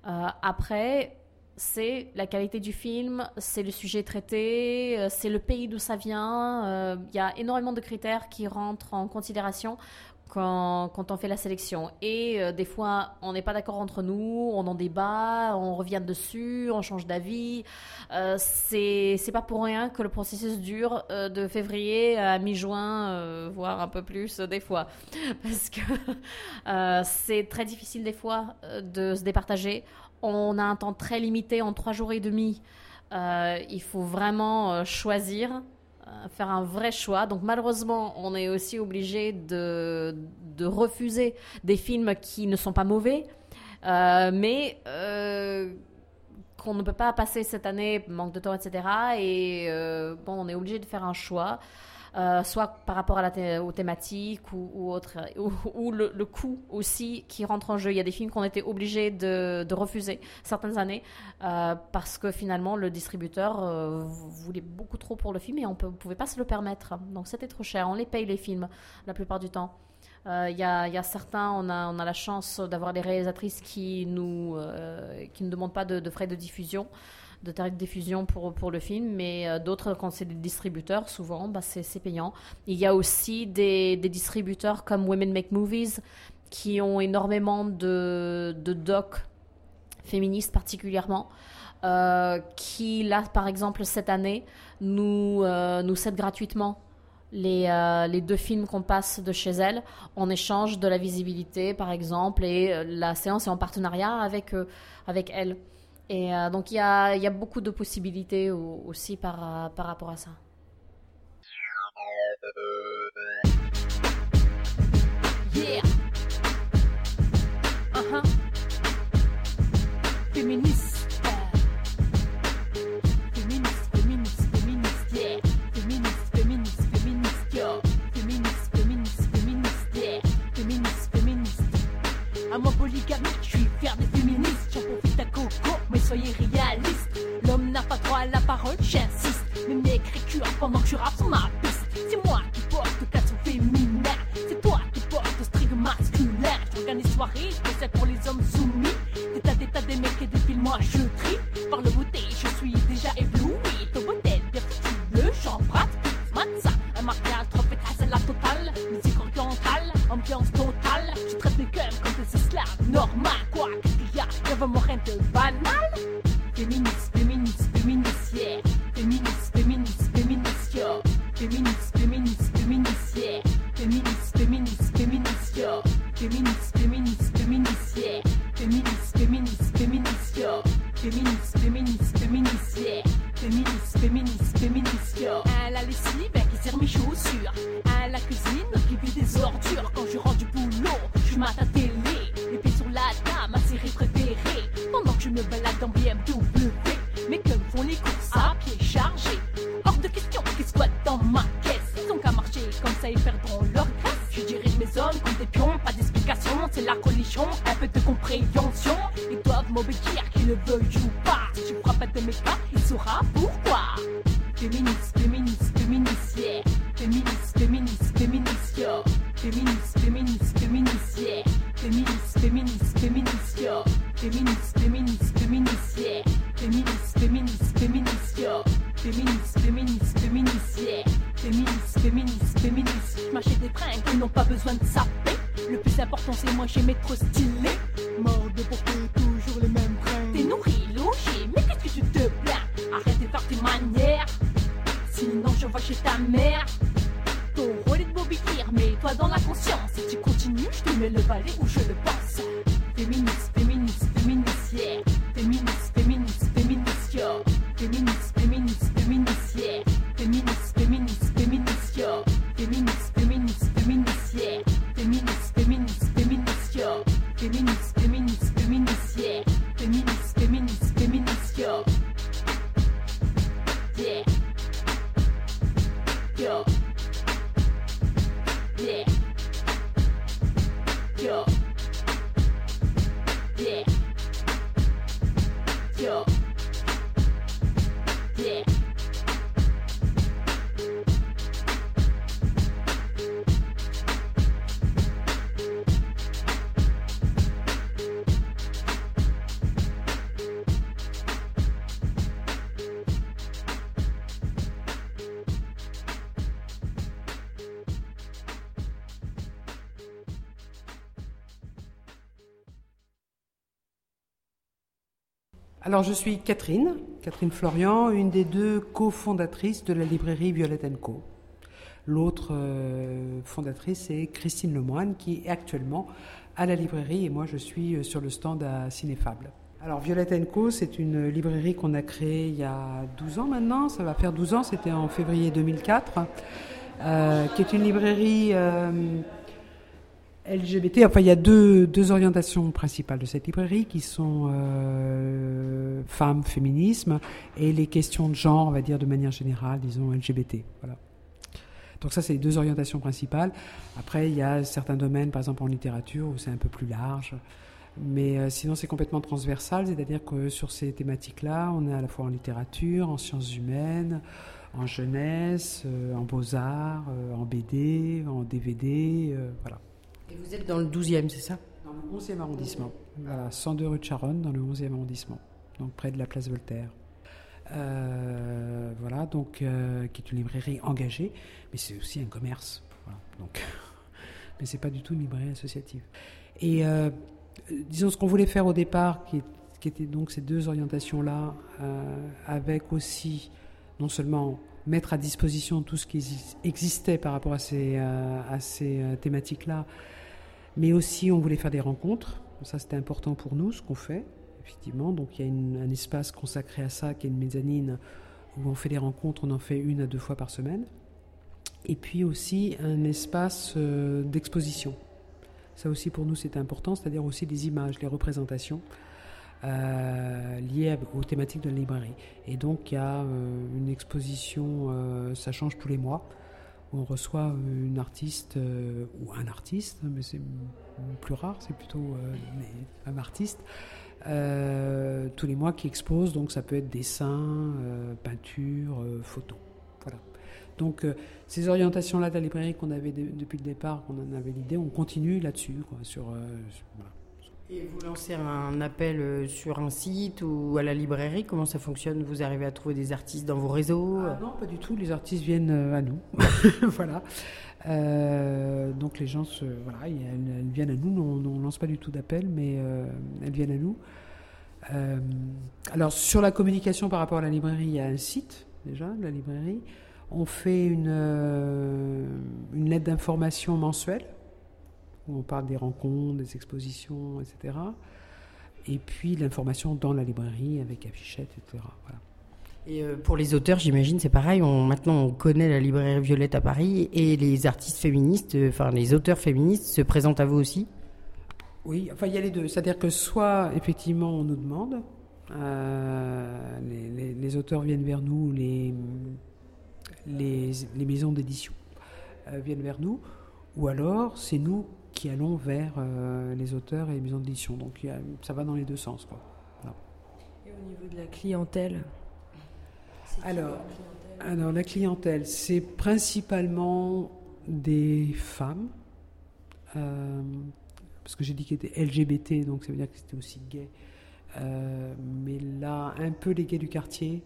Euh, après, c'est la qualité du film, c'est le sujet traité, euh, c'est le pays d'où ça vient. Euh, Il y a énormément de critères qui rentrent en considération quand, on fait la sélection. Et euh, des fois, on n'est pas d'accord entre nous, on en débat, on revient dessus, on change d'avis. Euh, c'est pas pour rien que le processus dure euh, de février à mi-juin, euh, voire un peu plus des fois. Parce que c'est très difficile des fois de se départager. On a un temps très limité en trois jours et demi. Il faut vraiment choisir faire un vrai choix. Donc malheureusement, on est aussi obligé de, de refuser des films qui ne sont pas mauvais, euh, mais euh, qu'on ne peut pas passer cette année, manque de temps, etc. Et euh, bon, on est obligé de faire un choix. Euh, soit par rapport à la aux thématiques ou, ou autre, ou, ou le, le coût aussi qui rentre en jeu. Il y a des films qu'on était obligés de, de refuser certaines années euh, parce que finalement le distributeur euh, voulait beaucoup trop pour le film et on ne pouvait pas se le permettre. Donc c'était trop cher. On les paye les films la plupart du temps. Euh, Il y, a, y a certains, on a, on a la chance d'avoir des réalisatrices qui nous, euh, ne demandent pas de frais de diffusion, de tarifs de diffusion pour, pour le film, mais euh, d'autres, quand c'est des distributeurs, souvent, bah, c'est payant. Il y a aussi des, des distributeurs comme Women Make Movies qui ont énormément de, de docs féministes particulièrement. euh, qui là par exemple cette année nous, euh, nous cède gratuitement les, euh, les deux films qu'on passe de chez elle en échange de la visibilité par exemple et la séance est en partenariat avec, avec elle. Et euh, donc il y a, y a beaucoup de possibilités au- aussi par, euh, par rapport à ça. Uh-huh. Soyez réalistes. L'homme n'a pas droit à la parole, j'insiste. Même l'écriture pendant que je rappe ma piste? C'est moi qui porte le caleçon féminin. C'est toi qui porte le string masculin. J'organise soirée spéciale pour les hommes soumis. Des tas, des tas, des mecs et des films, moi je trie. Par le beauté, Alors, je suis Catherine, Catherine Florian, une des deux cofondatrices de la librairie Violette Co. L'autre euh, fondatrice est Christine Lemoine, qui est actuellement à la librairie, et moi je suis euh, sur le stand à Cinéfable. Alors, Violette Co, c'est une librairie qu'on a créée il y a 12 ans maintenant, ça va faire 12 ans, c'était en février 2004, euh, qui est une librairie LGBT. Enfin, il y a deux, deux orientations principales de cette librairie qui sont euh, femmes, féminisme et les questions de genre, on va dire de manière générale, disons LGBT. Voilà. Donc ça, c'est les deux orientations principales. Après, il y a certains domaines, par exemple en littérature, où c'est un peu plus large. Mais euh, sinon, c'est complètement transversal, c'est-à-dire que sur ces thématiques-là, on est à la fois en littérature, en sciences humaines, en jeunesse, euh, en beaux-arts, en BD, en DVD, voilà. Vous êtes dans le 12e, c'est ça? Dans le 11e arrondissement. Voilà, 102 rue de Charonne, dans le 11e arrondissement, donc près de la place Voltaire. Euh, voilà, donc euh, qui est une librairie engagée, mais c'est aussi un commerce. Voilà, donc, mais c'est pas du tout une librairie associative. Et euh, disons ce qu'on voulait faire au départ, qui, qui était donc ces deux orientations-là, avec aussi non seulement mettre à disposition tout ce qui exis- existait par rapport à ces, à ces thématiques-là, mais aussi on voulait faire des rencontres. Ça c'était important pour nous, ce qu'on fait, effectivement. Donc il y a un espace consacré à ça, qui est une mezzanine, où on fait des rencontres, on en fait une à deux fois par semaine. Et puis aussi un espace euh, d'exposition. Ça aussi pour nous c'est important, c'est-à-dire aussi des images, les représentations euh, liées aux thématiques de la librairie. Et donc il y a euh, une exposition, ça change tous les mois, on reçoit euh, une artiste euh, ou un artiste, mais c'est plus rare, c'est plutôt euh, artistes, euh, tous les mois qui exposent, donc ça peut être dessin, peinture, photo. Voilà. Donc ces orientations-là de la librairie qu'on avait de- depuis le départ, qu'on en avait l'idée, on continue là-dessus. Et vous lancez un appel euh, sur un site ou à la librairie? Comment ça fonctionne? Vous arrivez à trouver des artistes dans vos réseaux? Ah non, pas du tout. Les artistes viennent euh, à nous. voilà. Euh, donc les gens, se, voilà, elles, viennent à nous. On ne lance pas du tout d'appel, mais euh, elles viennent à nous. Euh, alors sur la communication par rapport à la librairie, il y a un site déjà de la librairie. On fait une, une lettre d'information mensuelle où on parle des rencontres, des expositions, etc. Et puis l'information dans la librairie avec affichettes, etc. Voilà. Et euh, pour les auteurs, j'imagine, c'est pareil. On, maintenant, on connaît la librairie Violette à Paris et les artistes féministes, euh, enfin les auteurs féministes, se présentent à vous aussi? Oui, enfin il y a les deux. C'est-à-dire que soit effectivement on nous demande, euh, les, les- les auteurs viennent vers nous, les, les, les maisons d'édition euh, viennent vers nous, ou alors c'est nous qui allons vers euh, les auteurs et les maisons d'édition. Donc a- ça va dans les deux sens. Quoi. Voilà. Et au niveau de la clientèle Alors, alors, la clientèle, c'est principalement des femmes, euh, parce que j'ai dit qu'elles étaient LGBT, donc ça veut dire que c'était aussi gay. Euh, mais là, un peu les gays du quartier,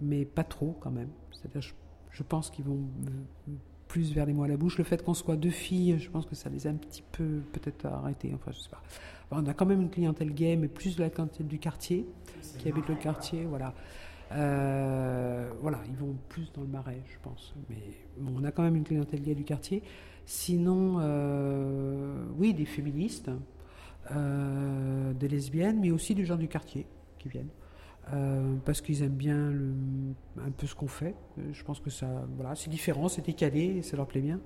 mais pas trop quand même. C'est-à-dire, je, je pense qu'ils vont plus vers les mots à la bouche. Le fait qu'on soit deux filles, je pense que ça les a un petit peu peut-être arrêtés. Enfin, je sais pas. Enfin, on a quand même une clientèle gay, mais plus de la clientèle du quartier, qui habite le quartier, voilà. Euh, voilà, ils vont plus dans le marais, je pense. Mais bon, on a quand même une clientèle gay du quartier. Sinon, euh, oui, des féministes, euh, des lesbiennes, mais aussi des gens du quartier qui viennent. Euh, parce qu'ils aiment bien le- un peu ce qu'on fait. Euh, Je pense que ça, voilà, c'est différent, c'est décalé, et ça leur plaît bien.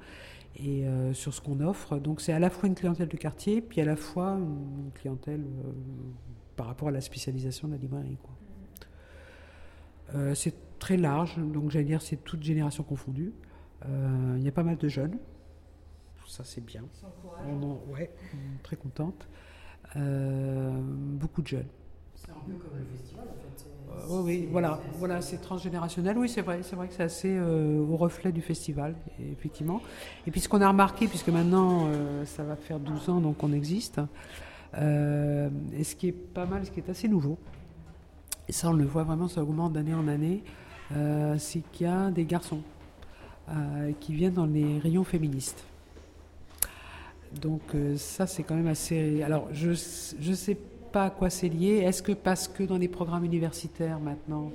Et euh, sur ce qu'on offre, donc c'est à la fois une clientèle de quartier, puis à la fois une clientèle euh, par rapport à la spécialisation de la librairie. C'est très large, donc j'allais dire c'est toute génération confondue. Il y a pas mal de jeunes, ça c'est bien. On en- ouais, est très contente. Beaucoup de jeunes. C'est un peu comme le festival en fait. Euh, oui, oui, voilà, voilà, c'est transgénérationnel. Oui, c'est vrai, c'est vrai que c'est assez euh, au reflet du festival, effectivement. Et puis ce qu'on a remarqué, puisque maintenant euh, ça va faire 12 ans donc on existe, euh, et ce qui est pas mal, ce qui est assez nouveau, et ça on le voit vraiment, ça augmente d'année en année, euh, c'est qu'il y a des garçons euh, qui viennent dans les rayons féministes. Donc euh, ça c'est quand même assez. Alors je je sais pas à quoi c'est lié. Est-ce que parce que dans les programmes universitaires maintenant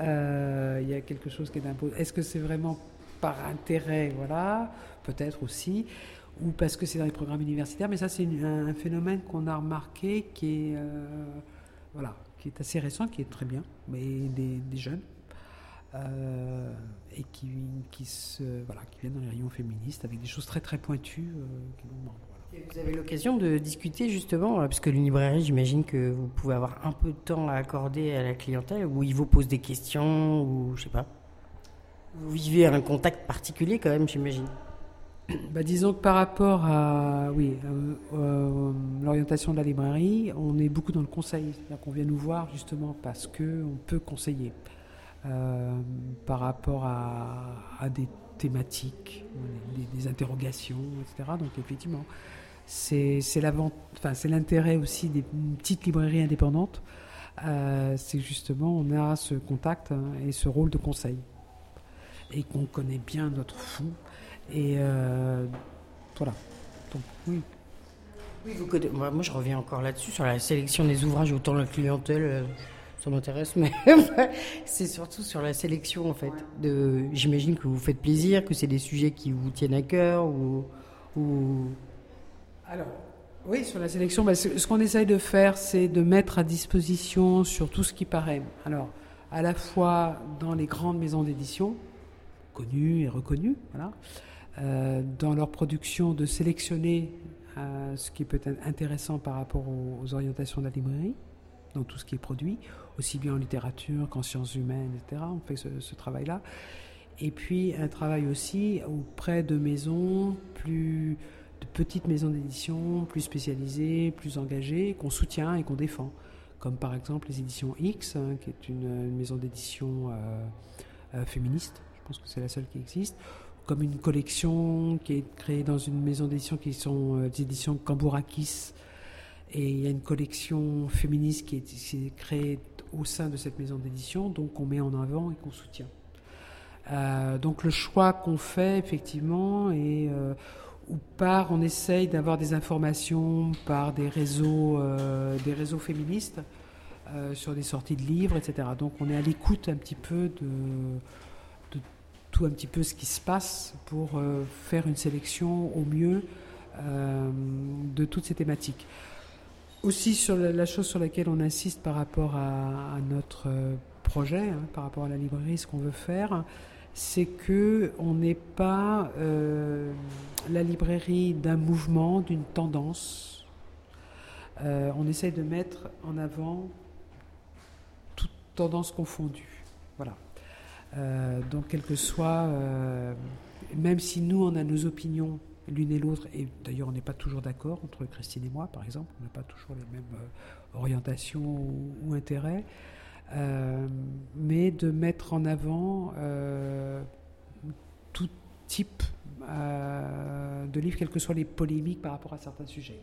euh, il y a quelque chose qui est imposé Est-ce que c'est vraiment par intérêt, voilà, peut-être aussi, ou parce que c'est dans les programmes universitaires Mais ça c'est un, phénomène qu'on a remarqué qui est euh, voilà, qui est assez récent, qui est très bien, mais des, jeunes. euh, et qui, qui, se, voilà, qui viennent dans les rayons féministes avec des choses très très pointues. qui nous voilà. Vous avez l'occasion de discuter justement, euh, parce que librairie, j'imagine que vous pouvez avoir un peu de temps à accorder à la clientèle, où ils vous posent des questions, ou je sais pas. Vous vivez un contact particulier quand même, j'imagine. Bah, disons que par rapport à oui, euh, euh, l'orientation de la librairie, on est beaucoup dans le conseil. C'est-à-dire qu'on vient nous voir justement parce qu'on peut conseiller par rapport à, des thématiques, des interrogations, etc. Donc effectivement, c'est l'intérêt aussi des petites librairies indépendantes. Euh, c'est justement, on a ce contact hein, et ce rôle de conseil. Et qu'on connaît bien notre fou. Et euh, voilà. Donc, oui. Moi, je reviens encore là-dessus, sur la sélection des ouvrages, autant la clientèle, euh, ça m'intéresse, mais c'est surtout sur la sélection, en fait. J'imagine que vous faites plaisir, que c'est des sujets qui vous tiennent à cœur, ou... Alors, oui, sur la sélection, bah, ce qu'on essaye de faire, c'est de mettre à disposition sur tout ce qui paraît. Alors, à la fois dans les grandes maisons d'édition, connues et reconnues, voilà, euh, dans leur production, de sélectionner euh, ce qui peut être intéressant par rapport aux, orientations de la librairie, dans tout ce qui est produit, aussi bien en littérature qu'en sciences humaines, etc. On fait ce travail-là. Et puis un travail aussi auprès de maisons plus de petites maisons d'édition plus spécialisées, plus engagées, qu'on soutient et qu'on défend. Comme par exemple les éditions X, hein, qui est une, maison d'édition euh, euh, féministe, je pense que c'est la seule qui existe. Comme une collection qui est créée dans une maison d'édition qui sont euh, des éditions Cambourakis. Et il y a une collection féministe qui est, est créée au sein de cette maison d'édition, donc qu'on met en avant et qu'on soutient. Euh, donc le choix qu'on fait effectivement euh, ou par on essaye d'avoir des informations par des réseaux euh, des réseaux féministes euh, sur des sorties de livres etc donc on est à l'écoute un petit peu de, tout un petit peu ce qui se passe pour euh, faire une sélection au mieux de toutes ces thématiques. Aussi sur la, chose sur laquelle on insiste par rapport à, notre projet, hein, par rapport à la librairie, ce qu'on veut faire, c'est que on n'est pas euh, la librairie d'un mouvement, d'une tendance. Euh, on essaye de mettre en avant toute tendance confondue. Voilà. Euh, donc, quel que soit, même si nous on a nos opinions l'une et l'autre, et d'ailleurs on n'est pas toujours d'accord entre Christine et moi, par exemple, on n'a pas toujours les mêmes orientations ou, ou intérêts, mais de mettre en avant euh, tout type euh, de livre, quelles que soient les polémiques par rapport à certains sujets.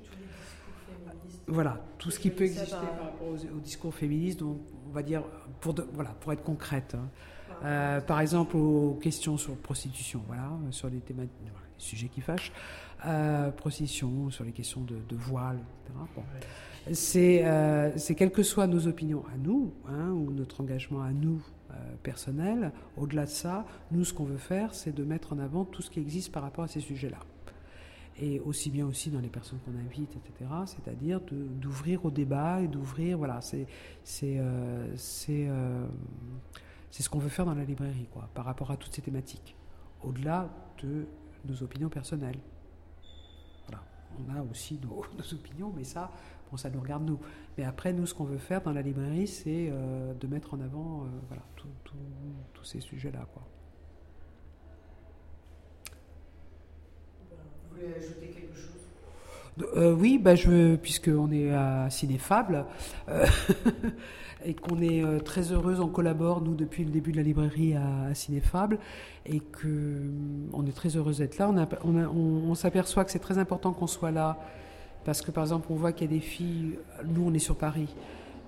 Voilà, tout ce qui peut exister par rapport aux discours féministes, donc on va dire, pour, de- voilà, pour être concrète. hein. Euh, par exemple, aux questions sur prostitution, voilà, sur les, théma- voilà, les sujets qui fâchent, euh, prostitution, sur les questions de, de voile, etc. Bon. C'est, euh, quelles que soient nos opinions à nous, hein, ou notre engagement à nous euh, personnel, au-delà de ça, nous, ce qu'on veut faire, c'est de mettre en avant tout ce qui existe par rapport à ces sujets-là et aussi bien aussi dans les personnes qu'on invite, etc. C'est-à-dire d'ouvrir au débat et d'ouvrir, voilà, euh, euh, c'est ce qu'on veut faire dans la librairie, quoi, par rapport à toutes ces thématiques, au-delà de nos opinions personnelles. Voilà, on a aussi nos opinions, mais ça, bon, ça nous regarde nous. Mais après, nous, ce qu'on veut faire dans la librairie, c'est euh, de mettre en avant, euh, voilà, tous ces sujets-là, quoi. Vous voulez ajouter quelque chose? Euh, oui, bah je, puisqu'on est à Cinéfable euh, et qu'on est très heureuse, on collabore nous depuis le début de la librairie à, à Cinéfable et que hum, on est très heureuse d'être là. On, a- on, a- on- on s'aperçoit que c'est très important qu'on soit là parce que par exemple on voit qu'il y a des filles, nous on est sur Paris,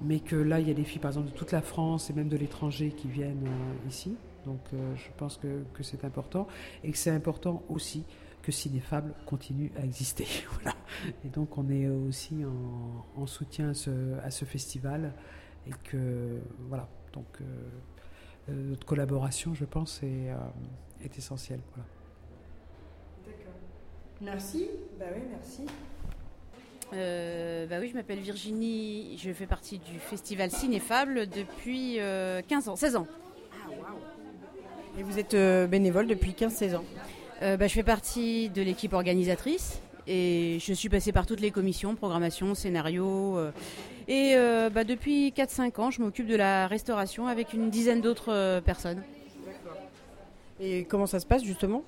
mais que là il y a des filles par exemple de toute la France et même de l'étranger qui viennent euh, ici. Donc euh, je pense que, que c'est important et que c'est important aussi que Cinéfable continue à exister. voilà. Et donc on est aussi en, en soutien à ce, à ce festival et que voilà. Donc euh, notre collaboration, je pense, est, essentielle. Voilà. Merci. Bah oui, merci. Euh, bah oui, je m'appelle Virginie, je fais partie du festival Cinéfable depuis euh, 15 ans, 16 ans. Et vous êtes euh, bénévole depuis 15-16 ans? Euh, bah, je fais partie de l'équipe organisatrice et je suis passée par toutes les commissions, programmation, scénario. euh, et euh, bah, depuis 4-5 ans, je m'occupe de la restauration avec une dizaine d'autres euh, personnes. Et comment ça se passe justement?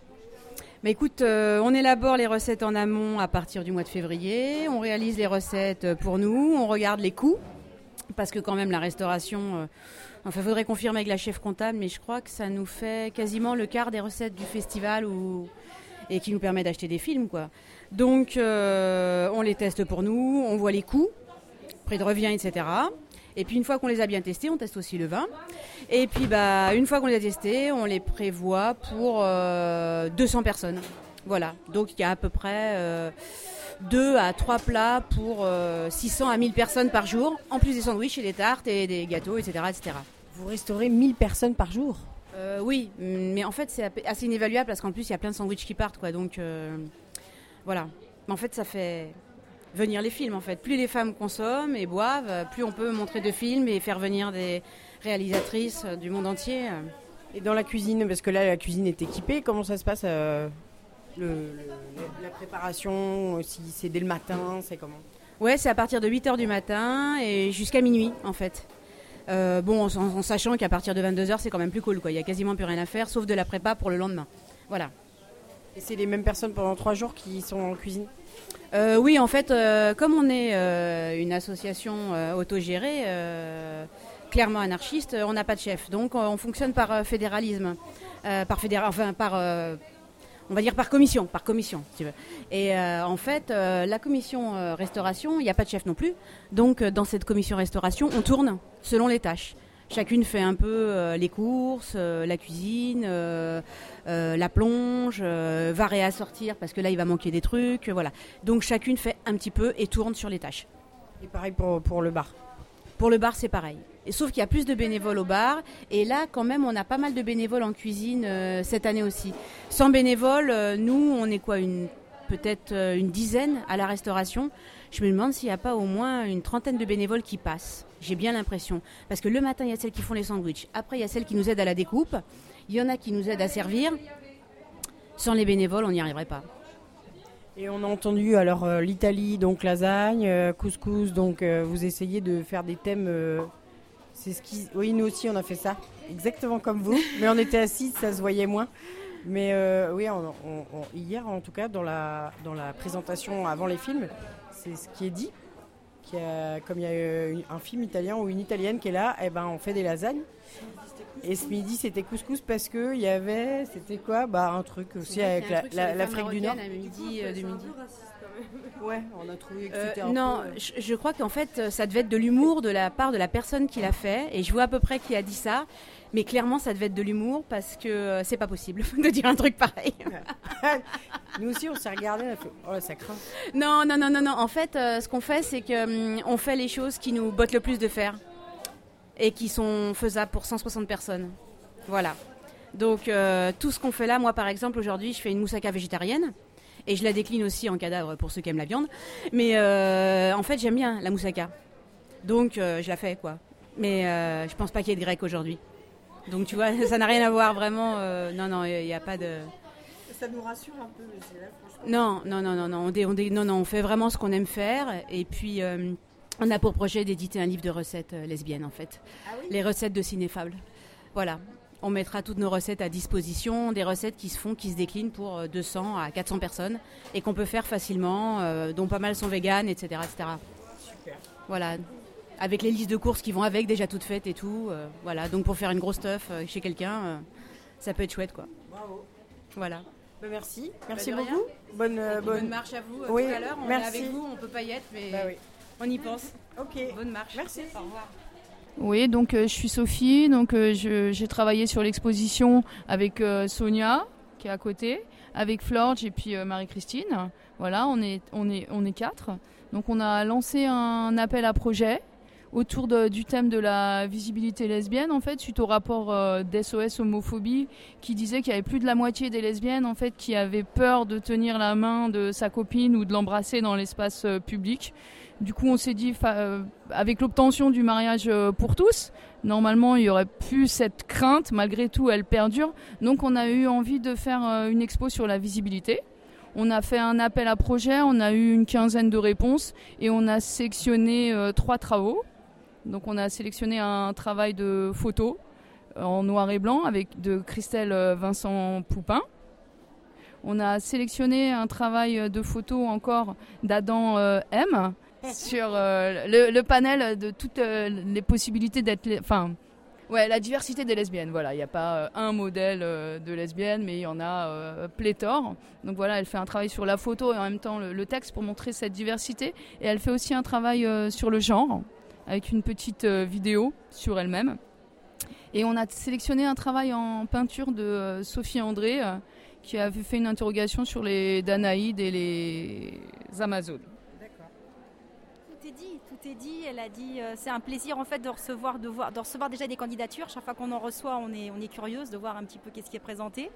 Bah écoute, euh, on élabore les recettes en amont à partir du mois de février. On réalise les recettes euh, pour nous. On regarde les coûts. Parce que quand même, la restauration... euh, enfin, faudrait confirmer avec la chef comptable, mais je crois que ça nous fait quasiment le quart des recettes du festival. Et qui nous permet d'acheter des films. Quoi. Donc on les teste pour nous, on voit les coûts, prix de revient, etc. Et puis une fois qu'on les a bien testés, on teste aussi le vin. Et puis bah, une fois qu'on les a testés, on les prévoit pour euh, 200 personnes. Voilà, donc il y a à peu près euh, 2 à 3 plats pour euh, 600 à 1000 personnes par jour, en plus des sandwichs et des tartes et des gâteaux, etc. etc. Vous restaurez 1000 personnes par jour? Euh, oui, mais en fait c'est assez inévaluable parce qu'en plus il y a plein de sandwichs qui partent, quoi. Donc euh, voilà. Mais en fait ça fait venir les films en fait. Plus les femmes consomment et boivent, plus on peut montrer de films et faire venir des réalisatrices euh, du monde entier. Et dans la cuisine, parce que là la cuisine est équipée, comment ça se passe euh, le- le- La préparation, si c'est dès le matin, c'est comment? Ouais, c'est à partir de 8h du matin et jusqu'à minuit en fait. Euh, bon, en, en sachant qu'à partir de 22h c'est quand même plus cool quoi. Il y a quasiment plus rien à faire sauf de la prépa pour le lendemain. Voilà. Et c'est les mêmes personnes pendant trois jours qui sont en cuisine? Euh, oui, en fait, euh, comme on est euh, une association autogérée, clairement anarchiste, on n'a pas de chef. Donc on fonctionne par fédéralisme, par fédéra- enfin par, on va dire par commission, par commission. Et en fait, la commission restauration, il n'y a pas de chef non plus. Donc dans cette commission restauration, on tourne selon les tâches. Chacune fait un peu euh, les courses, euh, la cuisine, euh, la plonge, va réassortir parce que là il va manquer des trucs, voilà. Donc chacune fait un petit peu et tourne sur les tâches. Et pareil pour, pour le bar Pour le bar c'est pareil. Et sauf qu'il y a plus de bénévoles au bar et là quand même on a pas mal de bénévoles en cuisine euh, cette année aussi. Sans bénévoles, euh, nous on est quoi une peut-être une dizaine à la restauration. Je me demande s'il n'y a pas au moins une trentaine de bénévoles qui passent. J'ai bien l'impression. Parce que le matin, il y a celles qui font les sandwichs. Après, il y a celles qui nous aident à la découpe. Il y en a qui nous aident à servir. Sans les bénévoles, on n'y arriverait pas. Et on a entendu alors euh, l'Italie, donc lasagne, euh, couscous, donc euh, vous essayez de faire des thèmes. c'est ce qui. Oui, nous aussi on a fait ça, exactement comme vous, mais on était assis, ça se voyait moins. Mais oui, on- on- on- hier en tout cas dans la dans la présentation avant les films, c'est ce qui est dit. qu'il a- comme il y a euh, un film italien ou une italienne qui est là, eh ben on fait des lasagnes. Et ce midi c'était couscous parce que il y avait, c'était quoi? Bah un truc aussi avec la- la- l'Afrique du Nord. À midi, euh, de midi. Ouais, on a trouvé que Euh, c'était un non, peu, euh, je, je crois qu'en fait, ça devait être de l'humour de la part de la personne qui l'a fait. Et je vois à peu près qui a dit ça. Mais clairement, ça devait être de l'humour parce que euh, c'est pas possible de dire un truc pareil. Nous aussi, on s'est regardé, on a fait Oh, ça craint. non, non, non, non, non. En fait, euh, ce qu'on fait, c'est que hum, on fait les choses qui nous bottent le plus de fer et qui sont faisables pour 160 personnes. Voilà. Donc, euh, tout ce qu'on fait là, moi par exemple, aujourd'hui, je fais une moussaka végétarienne. Et je la décline aussi en cadavre pour ceux qui aiment la viande. Mais euh, en fait, j'aime bien la moussaka. Donc, je la fais, quoi. Mais je pense pas qu'il y ait de grec aujourd'hui. Donc, tu vois, ça n'a rien à voir vraiment. euh, non, non, il n'y a pas de. Ça nous rassure un peu, mais là, franchement. Non, non, non, non, non. On, dé- on dé- non, non, on fait vraiment ce qu'on aime faire. Et puis, euh, on a pour projet d'éditer un livre de recettes euh, lesbiennes, en fait. Les recettes de Cinéfable. Voilà. On mettra toutes nos recettes à disposition, des recettes qui se font, qui se déclinent pour euh, 200 à 400 personnes et qu'on peut faire facilement, dont pas mal sont véganes, etc., etc. Super. Voilà. Avec les listes de courses qui vont avec, déjà toutes faites et tout. euh, voilà. Donc pour faire une grosse stuff euh, chez quelqu'un, euh, ça peut être chouette, quoi. Bravo. Voilà. Bah, merci, merci de rien. beaucoup. Bonne, euh, bonne marche à vous euh, Oui, tout à l'heure. On merci. est avec vous, on peut pas y être, mais Bah oui. on y pense. Ok. Bonne marche. Merci. Au revoir. Oui, donc euh, je suis Sophie, donc euh, j'ai travaillé sur l'exposition avec euh, Sonia qui est à côté, avec Florge et puis euh, Marie-Christine. Voilà, on est on est on est quatre. Donc on a lancé un appel à projet autour du thème de la visibilité lesbienne en fait suite au rapport euh, d'SOS homophobie qui disait qu'il y avait plus de la moitié des lesbiennes en fait qui avaient peur de tenir la main de sa copine ou de l'embrasser dans l'espace euh, public. Du coup, on s'est dit, euh, avec l'obtention du mariage euh, pour tous, normalement, il y aurait plus cette crainte. Malgré tout, elle perdure. Donc, on a eu envie de faire une expo sur la visibilité. On a fait un appel à projet, on a eu une quinzaine de réponses et on a sélectionné euh, trois travaux. Donc, on a sélectionné un travail de photo euh, en noir et blanc avec de Christelle euh, Vincent Poupin. On a sélectionné un travail de photo encore d'Adam euh, M sur euh, le, le panel de toutes euh, les possibilités d'être, enfin, Ouais, la diversité des lesbiennes, voilà. Il n'y a pas euh, un modèle euh, de lesbienne, mais il y en a euh, pléthore. Donc voilà, elle fait un travail sur la photo et en même temps le, le texte pour montrer cette diversité. Et elle fait aussi un travail euh, sur le genre, avec une petite euh, vidéo sur elle-même. Et on a sélectionné un travail en peinture de euh, Sophie André, euh, qui avait fait une interrogation sur les Danaïdes et les Amazones. Tout est dit, tout est dit. Elle a dit, c'est un plaisir en fait de recevoir, de voir, de recevoir déjà des candidatures. Chaque fois qu'on en reçoit, on est, on est curieuse de voir un petit peu qu'est-ce qui est présenté.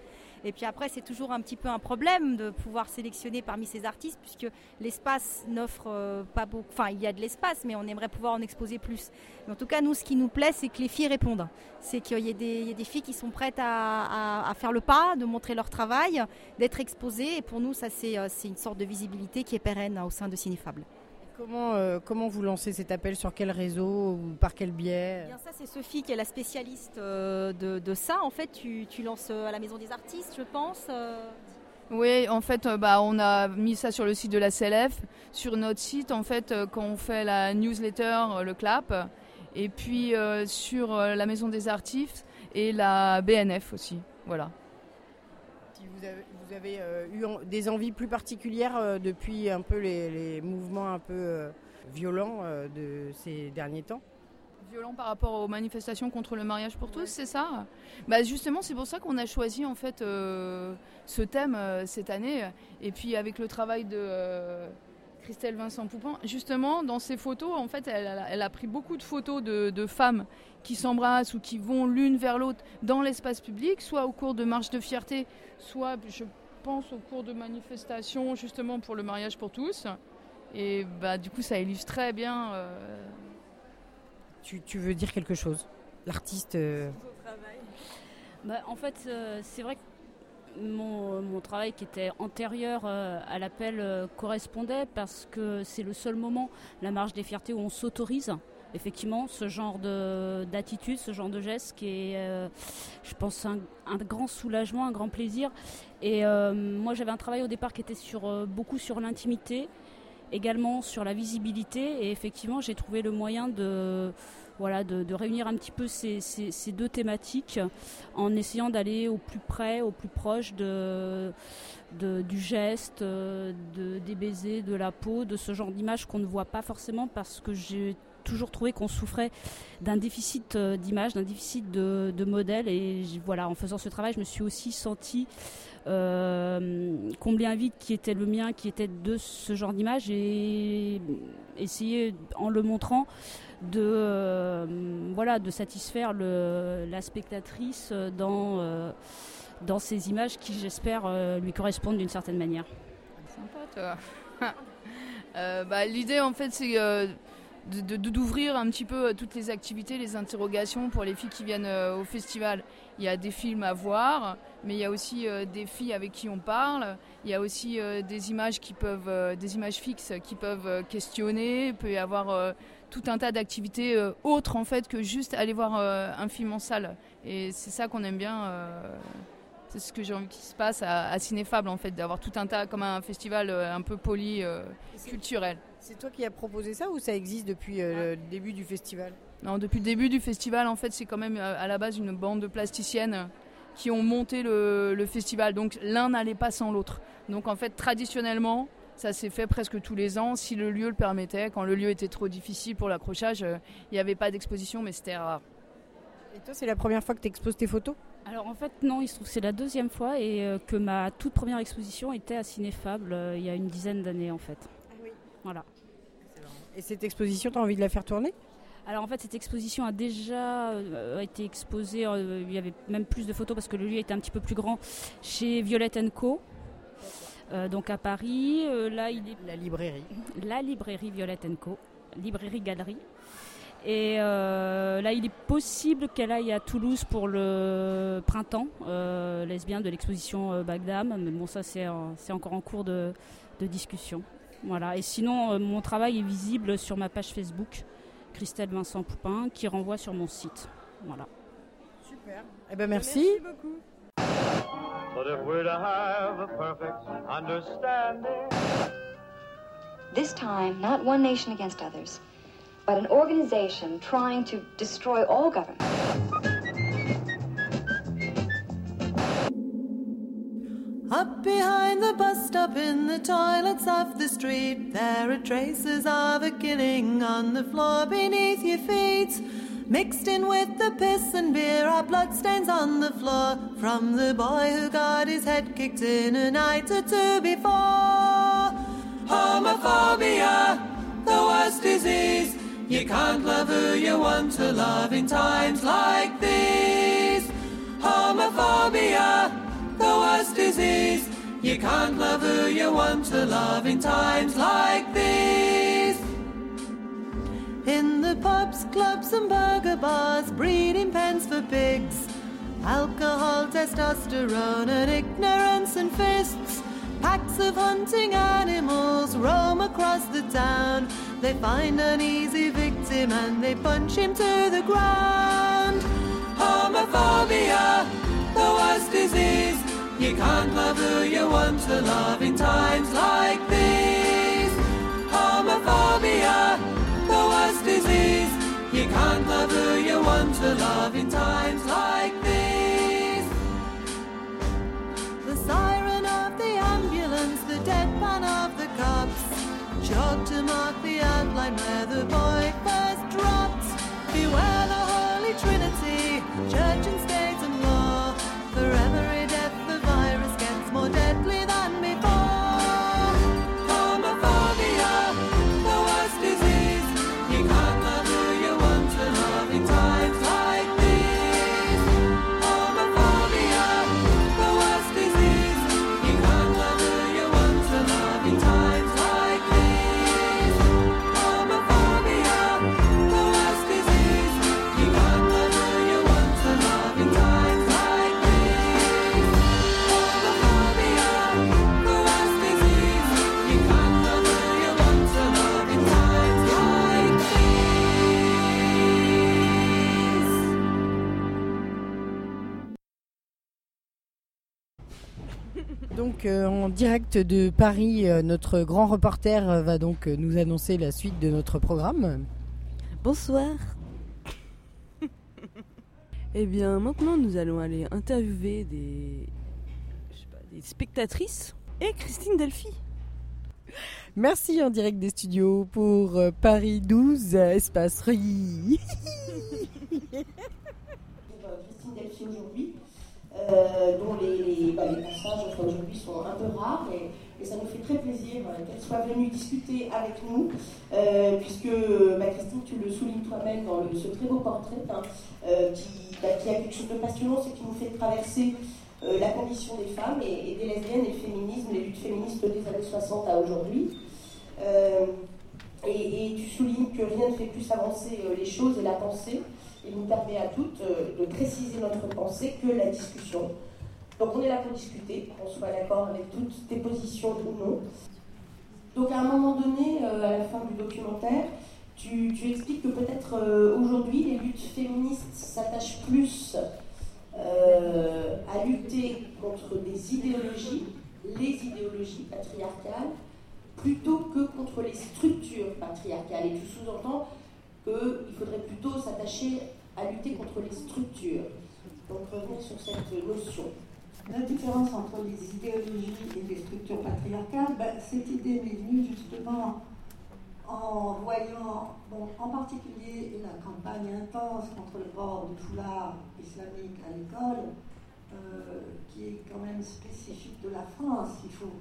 Et puis après, c'est toujours un petit peu un problème de pouvoir sélectionner parmi ces artistes, puisque l'espace n'offre euh, pas beaucoup. Enfin, il y a de l'espace, mais on aimerait pouvoir en exposer plus. Mais en tout cas, nous, ce qui nous plaît, c'est que les filles répondent. C'est qu'il y, a des filles qui sont prêtes à, faire le pas, de montrer leur travail, d'être exposées. Et pour nous, ça, c'est euh, une sorte de visibilité qui est pérenne au sein de Cinefable. Comment, euh, comment vous lancez cet appel? Sur quel réseau ou par quel biais? Eh Bien, ça, c'est Sophie qui est la spécialiste euh, de, de ça. En fait, tu, tu lances euh, à la Maison des Artistes, je pense. euh. Oui, en fait, bah, on a mis ça sur le site de la CLF. Sur notre site, en fait, quand on fait la newsletter, le CLAP, et puis euh, sur la Maison des Artistes et la BNF aussi. Voilà. Si vous avez, vous avez, euh, eu des envies plus particulières euh, depuis un peu les, les mouvements un peu euh, violents de ces derniers temps? Violent par rapport aux manifestations contre le mariage pour tous, c'est ça? Bah Justement, c'est pour ça qu'on a choisi en fait euh, ce thème euh, cette année. Et puis avec le travail de euh, Christelle Vincent Poupin, justement, dans ses photos, en fait, elle, a- elle a pris beaucoup de photos de, de femmes qui s'embrassent ou qui vont l'une vers l'autre dans l'espace public, soit au cours de marches de fierté, soit, je pense, au cours de manifestations justement pour le mariage pour tous. Et bah, du coup, ça illustre très bien. euh, tu, tu veux dire quelque chose? L'artiste. euh, Bah, en fait, euh, c'est vrai que mon, mon travail qui était antérieur euh, à l'appel euh, correspondait parce que c'est le seul moment, la marche des fiertés, où on s'autorise effectivement ce genre de- d'attitude, ce genre de geste qui est, euh, je pense, un, un grand soulagement, un grand plaisir. Et euh, moi, j'avais un travail au départ qui était sur, euh, beaucoup sur l'intimité, également sur la visibilité. Et effectivement, j'ai trouvé le moyen de, voilà, de, réunir un petit peu ces, ces- ces deux thématiques en essayant d'aller au plus près, au plus proche de, de- du geste, de, des baisers, de la peau, de ce genre d'image qu'on ne voit pas forcément parce que j'ai toujours trouvé qu'on souffrait d'un déficit euh, d'image, d'un déficit de, modèle. Et voilà, en faisant ce travail, je me suis aussi sentie euh, combler un vide qui était le mien, qui était de ce genre d'image, et essayer, en le montrant, de, euh, voilà, de satisfaire le, la spectatrice dans, dans ces images qui, j'espère, lui correspondent d'une certaine manière. Sympa, toi. Bah, L'idée, en fait, c'est d'ouvrir un petit peu euh, toutes les activités, les interrogations pour les filles qui viennent euh, au festival. Il y a des films à voir, mais il y a aussi euh, des filles avec qui on parle. Il y a aussi des images qui peuvent, des images fixes qui peuvent questionner. Il peut y avoir tout un tas d'activités autres en fait que juste aller voir un film en salle. Et c'est ça qu'on aime bien. c'est ce que j'ai envie qu'il se passe à, Cinéfable en fait, d'avoir tout un tas comme un festival un peu poli, euh, culturel. C'est toi qui as proposé ça ou ça existe depuis euh, le début du festival? Non, depuis le début du festival, en fait, c'est quand même euh, à la base une bande de plasticiennes qui ont monté le, le festival. Donc l'un n'allait pas sans l'autre. Donc en fait, traditionnellement, ça s'est fait presque tous les ans, si le lieu le permettait. Quand le lieu était trop difficile pour l'accrochage, euh, il n'y avait pas d'exposition, mais c'était rare. Et toi, c'est la première fois que tu exposes tes photos? Alors en fait non, il se trouve que c'est la deuxième fois et euh, que ma toute première exposition était à Cinéfable euh, il y a une dizaine d'années en fait. Voilà. Et cette exposition, tu as envie de la faire tourner? Alors en fait cette exposition a déjà euh, été exposée, euh, il y avait même plus de photos parce que le lieu était un petit peu plus grand chez Violette Co. euh, donc à Paris, Euh, là il est la librairie, la librairie Violette Co, librairie galerie. Et euh, là, il est possible qu'elle aille à Toulouse pour le printemps euh, lesbien de l'exposition euh, Bagdam. Mais bon, ça, c'est encore en cours de, de discussion. Voilà. Et sinon, euh, mon travail est visible sur ma page Facebook, Christelle Vincent Poupin, qui renvoie sur mon site. Voilà. Super. Eh ben merci. beaucoup. But if we're to have a perfect understanding, This time, not one nation against others, but an organization trying to destroy all government. Behind the bus stop in the toilets of the street, there are traces of a killing on the floor beneath your feet. Mixed in with the piss and beer are bloodstains on the floor from the boy who got his head kicked in a night or two before. Homophobia, the worst disease. You can't love who you want to love in times like these. Worst disease. You can't love who you want to love in times like these. In the pubs, clubs, and burger bars, breeding pens for pigs. Alcohol, testosterone, and ignorance and fists. Packs of hunting animals roam across the town. They find an easy victim and they punch him to the ground. Homophobia, the worst disease. You can't love who you want to love in times like these. Homophobia, the worst disease. You can't love who you want to love in times like these. The siren of the ambulance, the deadpan of the cops, chalk to mark the outline where the boy first dropped. Beware the Holy Trinity, church and state Donc euh, en direct de Paris, euh, notre grand reporter euh, va donc euh, nous annoncer la suite de notre programme. Bonsoir. eh bien, maintenant, nous allons aller interviewer des, je sais pas, des spectatrices et Christine Delphi. Merci en direct des studios pour Paris 12, euh, espace Reuilly. Christine Delphi aujourd'hui, euh, dont les, bah, passages aujourd'hui sont un peu rares et, ça nous fait très plaisir euh, qu'elle soit venue discuter avec nous, euh, puisque bah, Christine, tu le soulignes toi-même dans ce très beau portrait, hein, qui, bah, qui a quelque chose de passionnant, c'est qui nous fait traverser la condition des femmes et, des lesbiennes et le féminisme, les luttes féministes des années 60 à aujourd'hui. Et, tu soulignes que rien ne fait plus avancer les choses et la pensée. Il nous permet à toutes euh, de préciser notre pensée que la discussion. Donc on est là pour discuter, qu'on soit d'accord avec toutes tes positions ou non. Donc à un moment donné, euh, à la fin du documentaire, tu, expliques que peut-être euh, aujourd'hui les luttes féministes s'attachent plus à lutter contre des idéologies, les idéologies patriarcales, plutôt que contre les structures patriarcales. Et tu sous-entends qu'il faudrait plutôt s'attacher à lutter contre les structures. Donc revenir sur cette notion. La différence entre les idéologies et les structures patriarcales, ben, cette idée m'est venue justement en voyant, bon, en particulier la campagne intense contre le port du foulard islamique à l'école, euh, qui est quand même spécifique de la France. Il faut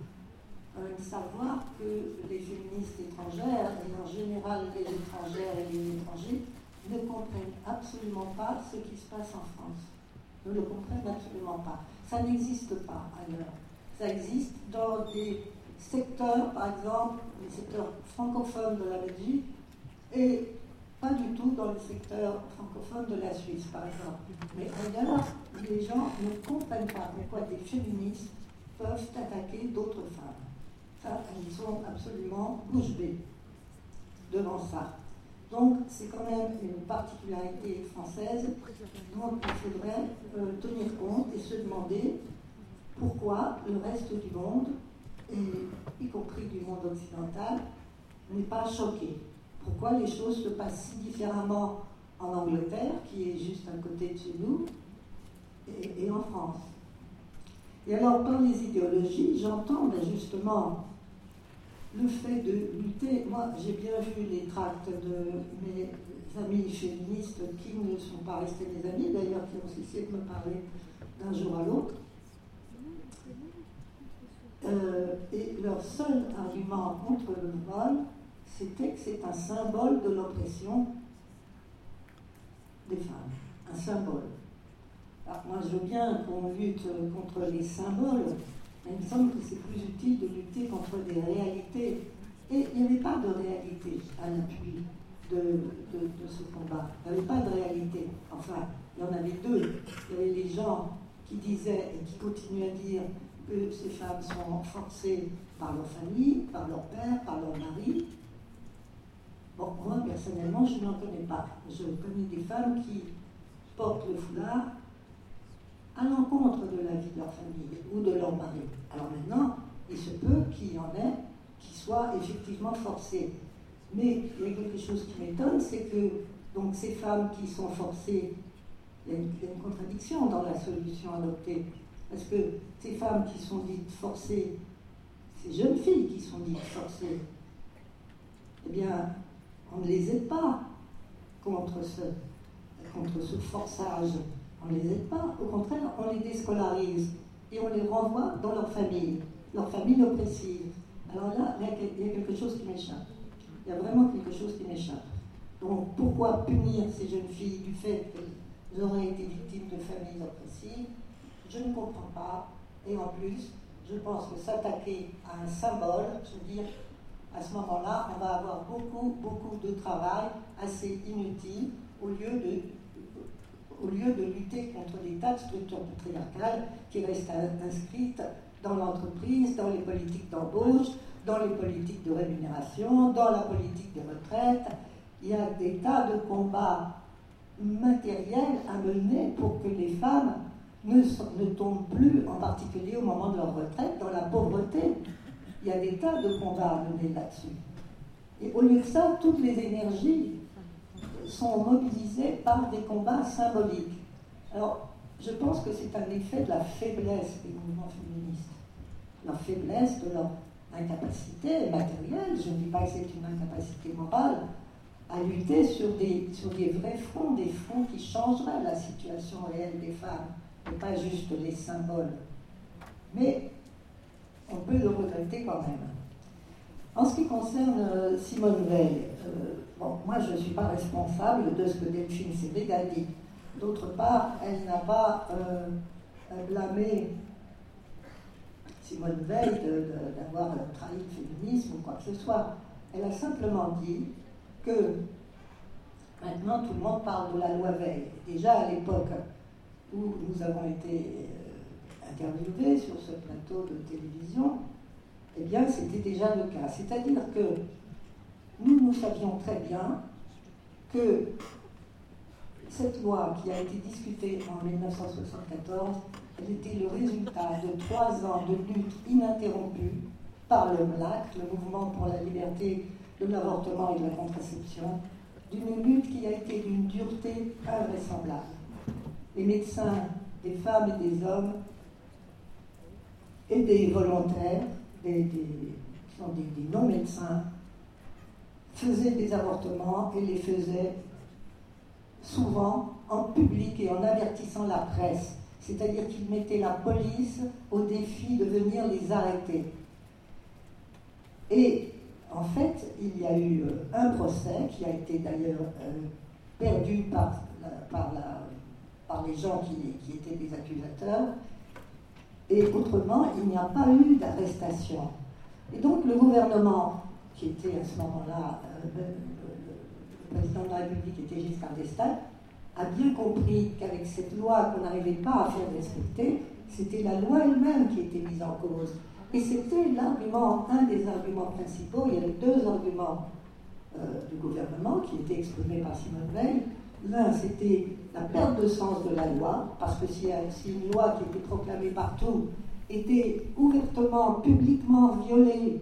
même savoir que les féministes étrangères, et en général les étrangères et les étrangers, ne comprennent absolument pas ce qui se passe en France. Ne le comprennent absolument pas. Ça n'existe pas ailleurs. Ça existe dans des secteurs, par exemple, les secteurs francophones de la Belgique, et pas du tout dans le secteur francophone de la Suisse, par exemple. Mais ailleurs, les gens ne comprennent pas pourquoi des féministes peuvent attaquer d'autres femmes. Ça, ils sont absolument bouche bée devant ça. Donc, c'est quand même une particularité française dont il faudrait euh, tenir compte et se demander pourquoi le reste du monde, y compris du monde occidental, n'est pas choqué. Pourquoi les choses se passent si différemment en Angleterre, qui est juste à côté de chez nous, et, en France. Et alors, dans les idéologies, j'entends ben, justement le fait de lutter. Moi, j'ai bien vu les tracts de mes amis féministes qui ne sont pas restés mes amis, d'ailleurs, qui ont cessé de me parler d'un jour à l'autre. Euh, et leur seul argument contre le vol, c'était que c'est un symbole de l'oppression des femmes. Un symbole. Alors moi, je veux bien qu'on lutte contre les symboles, il me semble que c'est plus utile de lutter contre des réalités. Et il n'y avait pas de réalité à l'appui de, ce combat. Il n'y avait pas de réalité. Enfin, il y en avait deux. Il y avait les gens qui disaient et qui continuent à dire que ces femmes sont forcées par leur famille, par leur père, par leur mari. Bon, moi, personnellement, je n'en connais pas. Je connais des femmes qui portent le foulard à l'encontre de la vie de leur famille ou de leur mari. Alors maintenant, il se peut qu'il y en ait qui soient effectivement forcés. Mais il y a quelque chose qui m'étonne, c'est que donc ces femmes qui sont forcées, il y, a une, il y a une contradiction dans la solution adoptée. Parce que ces femmes qui sont dites forcées, ces jeunes filles qui sont dites forcées, eh bien, on ne les aide pas contre ce, contre ce forçage. On ne les aide pas. Au contraire, on les déscolarise et on les renvoie dans leur famille, leur famille oppressive. Alors là, il y a quelque chose qui m'échappe. Il y a vraiment quelque chose qui m'échappe. Donc pourquoi punir ces jeunes filles du fait qu'elles auraient été victimes de familles oppressives? Je ne comprends pas. Et en plus, je pense que s'attaquer à un symbole, je veux dire, à ce moment-là, on va avoir beaucoup, beaucoup de travail assez inutile au lieu de, au lieu de lutter contre tas de structures patriarcales qui restent inscrites dans l'entreprise, dans les politiques d'embauche, dans les politiques de rémunération, dans la politique des retraites. Il y a des tas de combats matériels à mener pour que les femmes ne, ne tombent plus, en particulier au moment de leur retraite, dans la pauvreté. Il y a des tas de combats à mener là-dessus. Et au lieu de ça, toutes les énergies sont mobilisées par des combats symboliques. Alors, je pense que c'est un effet de la faiblesse des mouvements féministes. La faiblesse de leur incapacité matérielle, je ne dis pas que c'est une incapacité morale, à lutter sur des, sur des vrais fronts, des fronts qui changeraient la situation réelle des femmes, et pas juste les symboles. Mais on peut le regretter quand même. En ce qui concerne euh, Simone Veil, euh, moi je ne suis pas responsable de ce que Delphine Sébéga dit. D'autre part, elle n'a pas euh, blâmé Simone Veil d'avoir trahi le féminisme ou quoi que ce soit. Elle a simplement dit que maintenant tout le monde parle de la loi Veil. Déjà à l'époque où nous avons été interviewés sur ce plateau de télévision, eh bien c'était déjà le cas. C'est-à-dire que nous, nous savions très bien que cette loi qui a été discutée en 1974, elle était le résultat de trois ans de lutte ininterrompue par le MLAC, le Mouvement pour la liberté de l'avortement et de la contraception, d'une lutte qui a été d'une dureté invraisemblable. Les médecins, des femmes et des hommes, et des volontaires, des, des, qui sont des, des non-médecins, faisaient des avortements et les faisaient souvent en public et en avertissant la presse. C'est-à-dire qu'ils mettaient la police au défi de venir les arrêter. Et en fait, il y a eu un procès qui a été d'ailleurs euh, perdu par, les gens qui, étaient des accusateurs. Et autrement, il n'y a pas eu d'arrestation. Et donc le gouvernement, qui était à ce moment-là, euh, le président de la République était Giscard d'Estaing, a bien compris qu'avec cette loi qu'on n'arrivait pas à faire respecter, c'était la loi elle-même qui était mise en cause. Et c'était l'argument, un des arguments principaux. Il y avait deux arguments euh, du gouvernement qui étaient exprimés par Simone Veil. L'un, c'était la perte de sens de la loi, parce que si, si une loi qui était proclamée partout était ouvertement, publiquement violée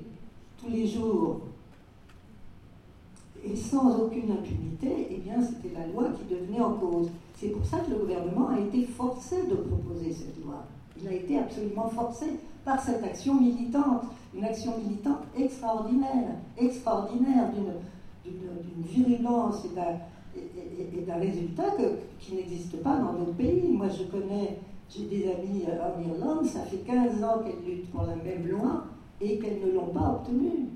tous les jours et sans aucune impunité, eh bien c'était la loi qui devenait en cause. C'est pour ça que le gouvernement a été forcé de proposer cette loi. Il a été absolument forcé par cette action militante, une action militante extraordinaire, extraordinaire, d'une virulence et d'un résultat qui n'existe pas dans d'autres pays. Moi, je connais, j'ai des amis en Irlande, ça fait 15 ans qu'elles luttent pour la même loi et qu'elles ne l'ont pas obtenue.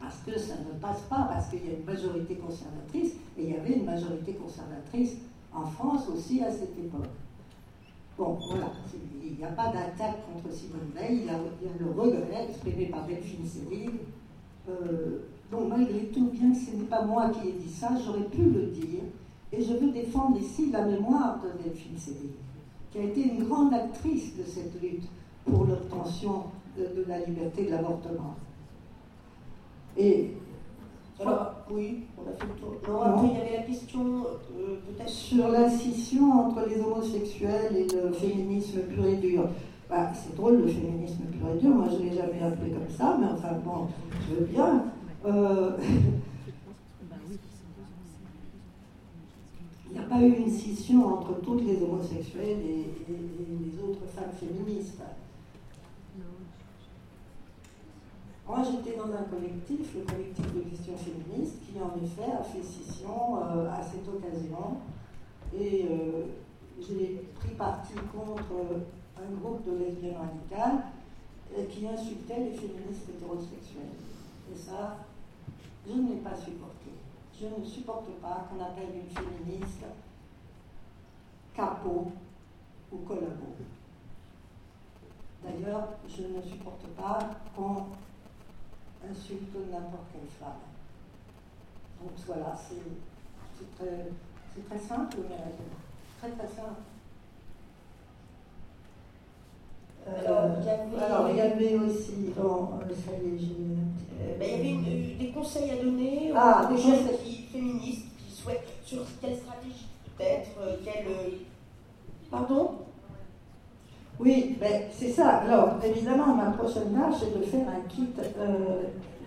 Parce que ça ne passe pas, parce qu'il y a une majorité conservatrice, et il y avait une majorité conservatrice en France aussi à cette époque. Bon, voilà, il n'y a pas d'attaque contre Simone Veil, il y a, le regret exprimé par Delphine. Euh, donc malgré tout, bien que ce n'est pas moi qui ai dit ça, j'aurais pu le dire, et je veux défendre ici la mémoire de Delphine Seyrig, qui a été une grande actrice de cette lutte pour l'obtention de la liberté de l'avortement. Et alors, oui, on a fait le tour. après, il y avait la question euh, peut-être. Sur l'incision entre les homosexuels et le féminisme pur et dur. Bah, c'est drôle le féminisme pur et dur, moi je ne l'ai jamais appelé comme ça, mais enfin bon, je veux bien. Euh, il n'y a pas eu une scission entre toutes les homosexuels et les autres femmes féministes. Moi, j'étais dans un collectif, le collectif de questions féministes, qui en effet a fait scission euh, à cette occasion. Et euh, j'ai pris parti contre un groupe de lesbiennes radicales euh, qui insultait les féministes hétérosexuels. Et ça, je ne l'ai pas supporté. Je ne supporte pas qu'on appelle une féministe capot ou collabo. D'ailleurs, je ne supporte pas qu'on insulte n'importe quelle femme. Donc voilà, c'est très, très, simple, mais très très simple. Euh, alors, il y avait aussi, bon, euh, ça y est, euh, ben, il y avait des conseils à donner aux ah, jeunes qui, féministes qui souhaitent sur quelle stratégie peut-être, quelle. Pardon? Oui, ben, c'est ça. Alors, évidemment, ma prochaine tâche, c'est de faire un kit euh,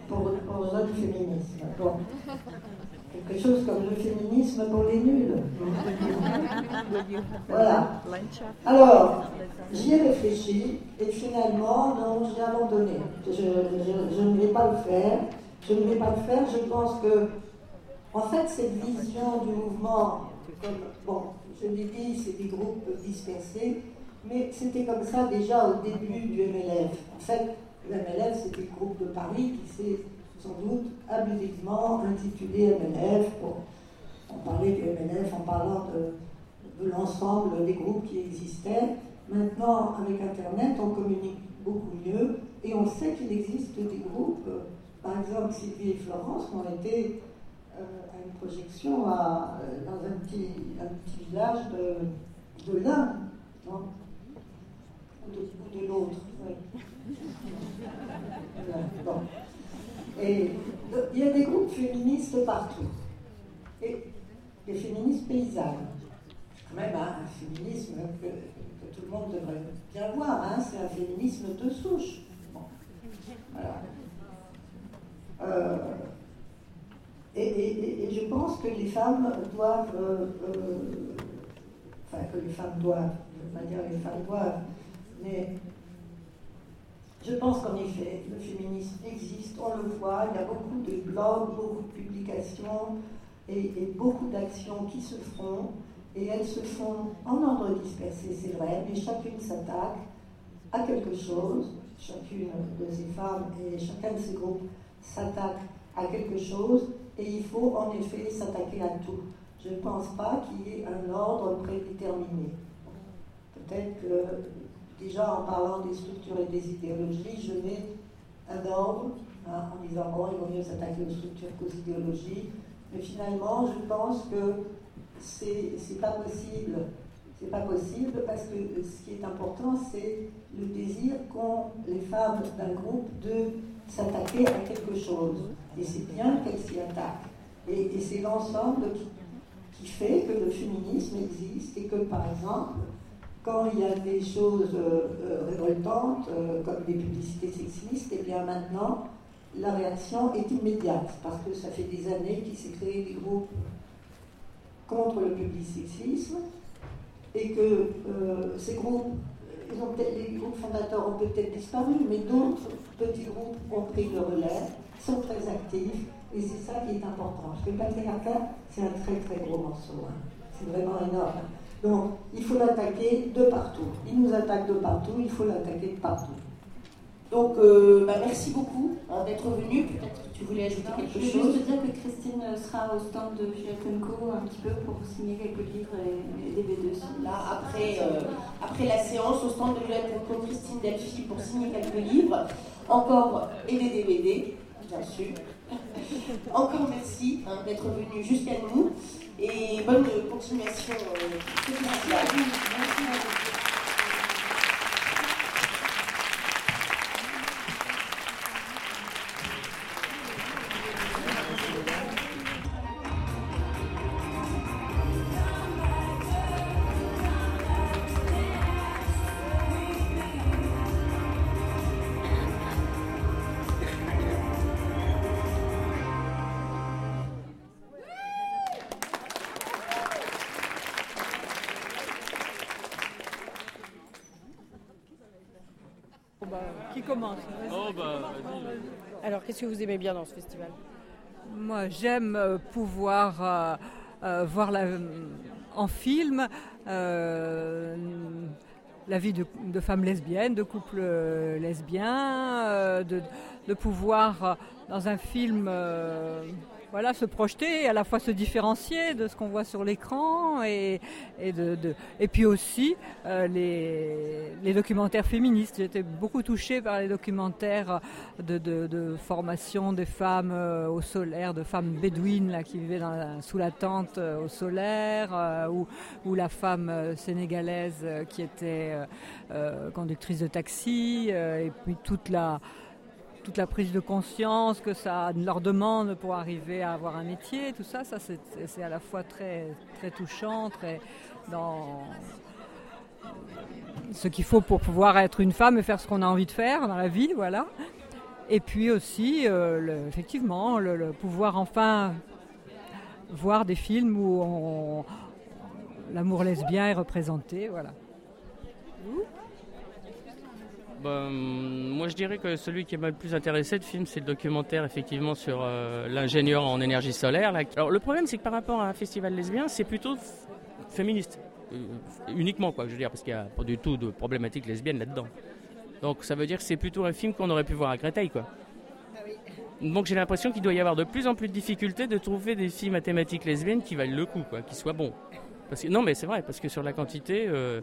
pour, pour féminisme. Bon. Quelque chose comme le féminisme pour les nuls. voilà. Alors, j'y ai réfléchi et finalement, non, j'ai abandonné. Je, je, ne vais pas le faire. Je ne vais pas le faire. Je pense que, en fait, cette vision du mouvement, comme, bon, je l'ai dit, c'est des groupes dispersés mais c'était comme ça déjà au début du MLF. En fait, le MLF, c'était le groupe de Paris qui s'est sans doute abusivement intitulé MLF. On parlait du MLF en parlant de, l'ensemble des groupes qui existaient. Maintenant, avec Internet, on communique beaucoup mieux et on sait qu'il existe des groupes. Par exemple, Sylvie et Florence ont été euh, à une projection dans un petit, village de, de l'Inde ou de, l'autre. Et il y a des groupes féministes partout. Et des féministes paysannes. Quand même hein, un féminisme que, tout le monde devrait bien voir. Hein, c'est un féminisme de souche. Voilà. Euh, et, je pense que les femmes doivent, euh, euh, enfin que les femmes doivent, de manière les femmes doivent mais je pense qu'en effet, le féminisme existe, on le voit, il y a beaucoup de blogs, beaucoup de publications et, beaucoup d'actions qui se font, et elles se font en ordre dispersé, c'est vrai, mais chacune s'attaque à quelque chose, chacune de ces femmes et chacun de ces groupes s'attaque à quelque chose, et il faut en effet s'attaquer à tout. Je ne pense pas qu'il y ait un ordre prédéterminé. Peut-être que déjà en parlant des structures et des idéologies, je mets un ordre hein, en disant bon, il vaut mieux s'attaquer aux structures qu'aux idéologies. Mais finalement, je pense que c'est pas possible. C'est pas possible parce que ce qui est important, c'est le désir qu'ont les femmes d'un groupe de s'attaquer à quelque chose. Et c'est bien qu'elles s'y attaquent. Et, c'est l'ensemble qui, qui fait que le féminisme existe et que, par exemple, quand il y a des choses euh, euh, révoltantes, euh, comme des publicités sexistes, et eh bien maintenant, la réaction est immédiate, parce que ça fait des années qu'il s'est créé des groupes contre le public sexisme, et que ces groupes, les groupes fondateurs ont peut-être disparu, mais d'autres petits groupes ont pris le relais, sont très actifs, et c'est ça qui est important. Parce que le patriarcat, c'est un très très gros morceau. hein. C'est vraiment énorme. Donc, il faut l'attaquer de partout. Il nous attaque de partout, il faut l'attaquer de partout. Donc, euh, bah, merci beaucoup hein, d'être venu. Peut-être que tu voulais ajouter Je quelque chose. juste te dire que Christine sera au stand de Juliette Co un petit peu pour signer quelques livres et, des DVD. Là, après, euh, après la séance, au stand de Conco, Christine Delphi pour signer quelques livres, encore et des DVD, bien sûr. encore merci hein, d'être venu jusqu'à nous et bonne continuation. euh, ce festival. Merci à vous. Commence. Oh, bah, Alors, qu'est-ce que vous aimez bien dans ce festival? Moi, j'aime euh, pouvoir euh, euh, voir la- en film euh, la vie de, de femmes lesbiennes, de couples lesbiens, euh, de, de pouvoir, dans un film, euh, voilà, se projeter, et à la fois se différencier de ce qu'on voit sur l'écran, et, et, de, et puis aussi euh, les, les documentaires féministes. J'étais beaucoup touchée par les documentaires de, de- formation des femmes euh, au solaire, de femmes bédouines là, qui vivaient dans sous la tente euh, au solaire, ou, ou la femme sénégalaise qui était conductrice de taxi, et puis toute la toute la prise de conscience que ça leur demande pour arriver à avoir un métier, tout ça, ça c'est à la fois très, très touchant, très dans ce qu'il faut pour pouvoir être une femme et faire ce qu'on a envie de faire dans la vie, voilà. Et puis aussi, euh, effectivement, le, pouvoir enfin voir des films où l'amour lesbien est représenté, voilà. Bah, hum, moi, je dirais que celui qui m'a le plus intéressé de film, c'est le documentaire effectivement sur euh, l'ingénieur en énergie solaire. Alors, le problème, c'est que par rapport à un festival lesbien, c'est plutôt féministe, Euh, uniquement, quoi, je veux dire, parce qu'il n'y a pas du tout de problématique lesbienne là-dedans. Donc, ça veut dire que c'est plutôt un film qu'on aurait pu voir à Créteil, quoi. Donc, j'ai l'impression qu'il doit y avoir de plus en plus de difficultés de trouver des films à thématique lesbienne qui valent le coup, quoi, qui soient bons. Non, mais c'est vrai, parce que sur la quantité, euh,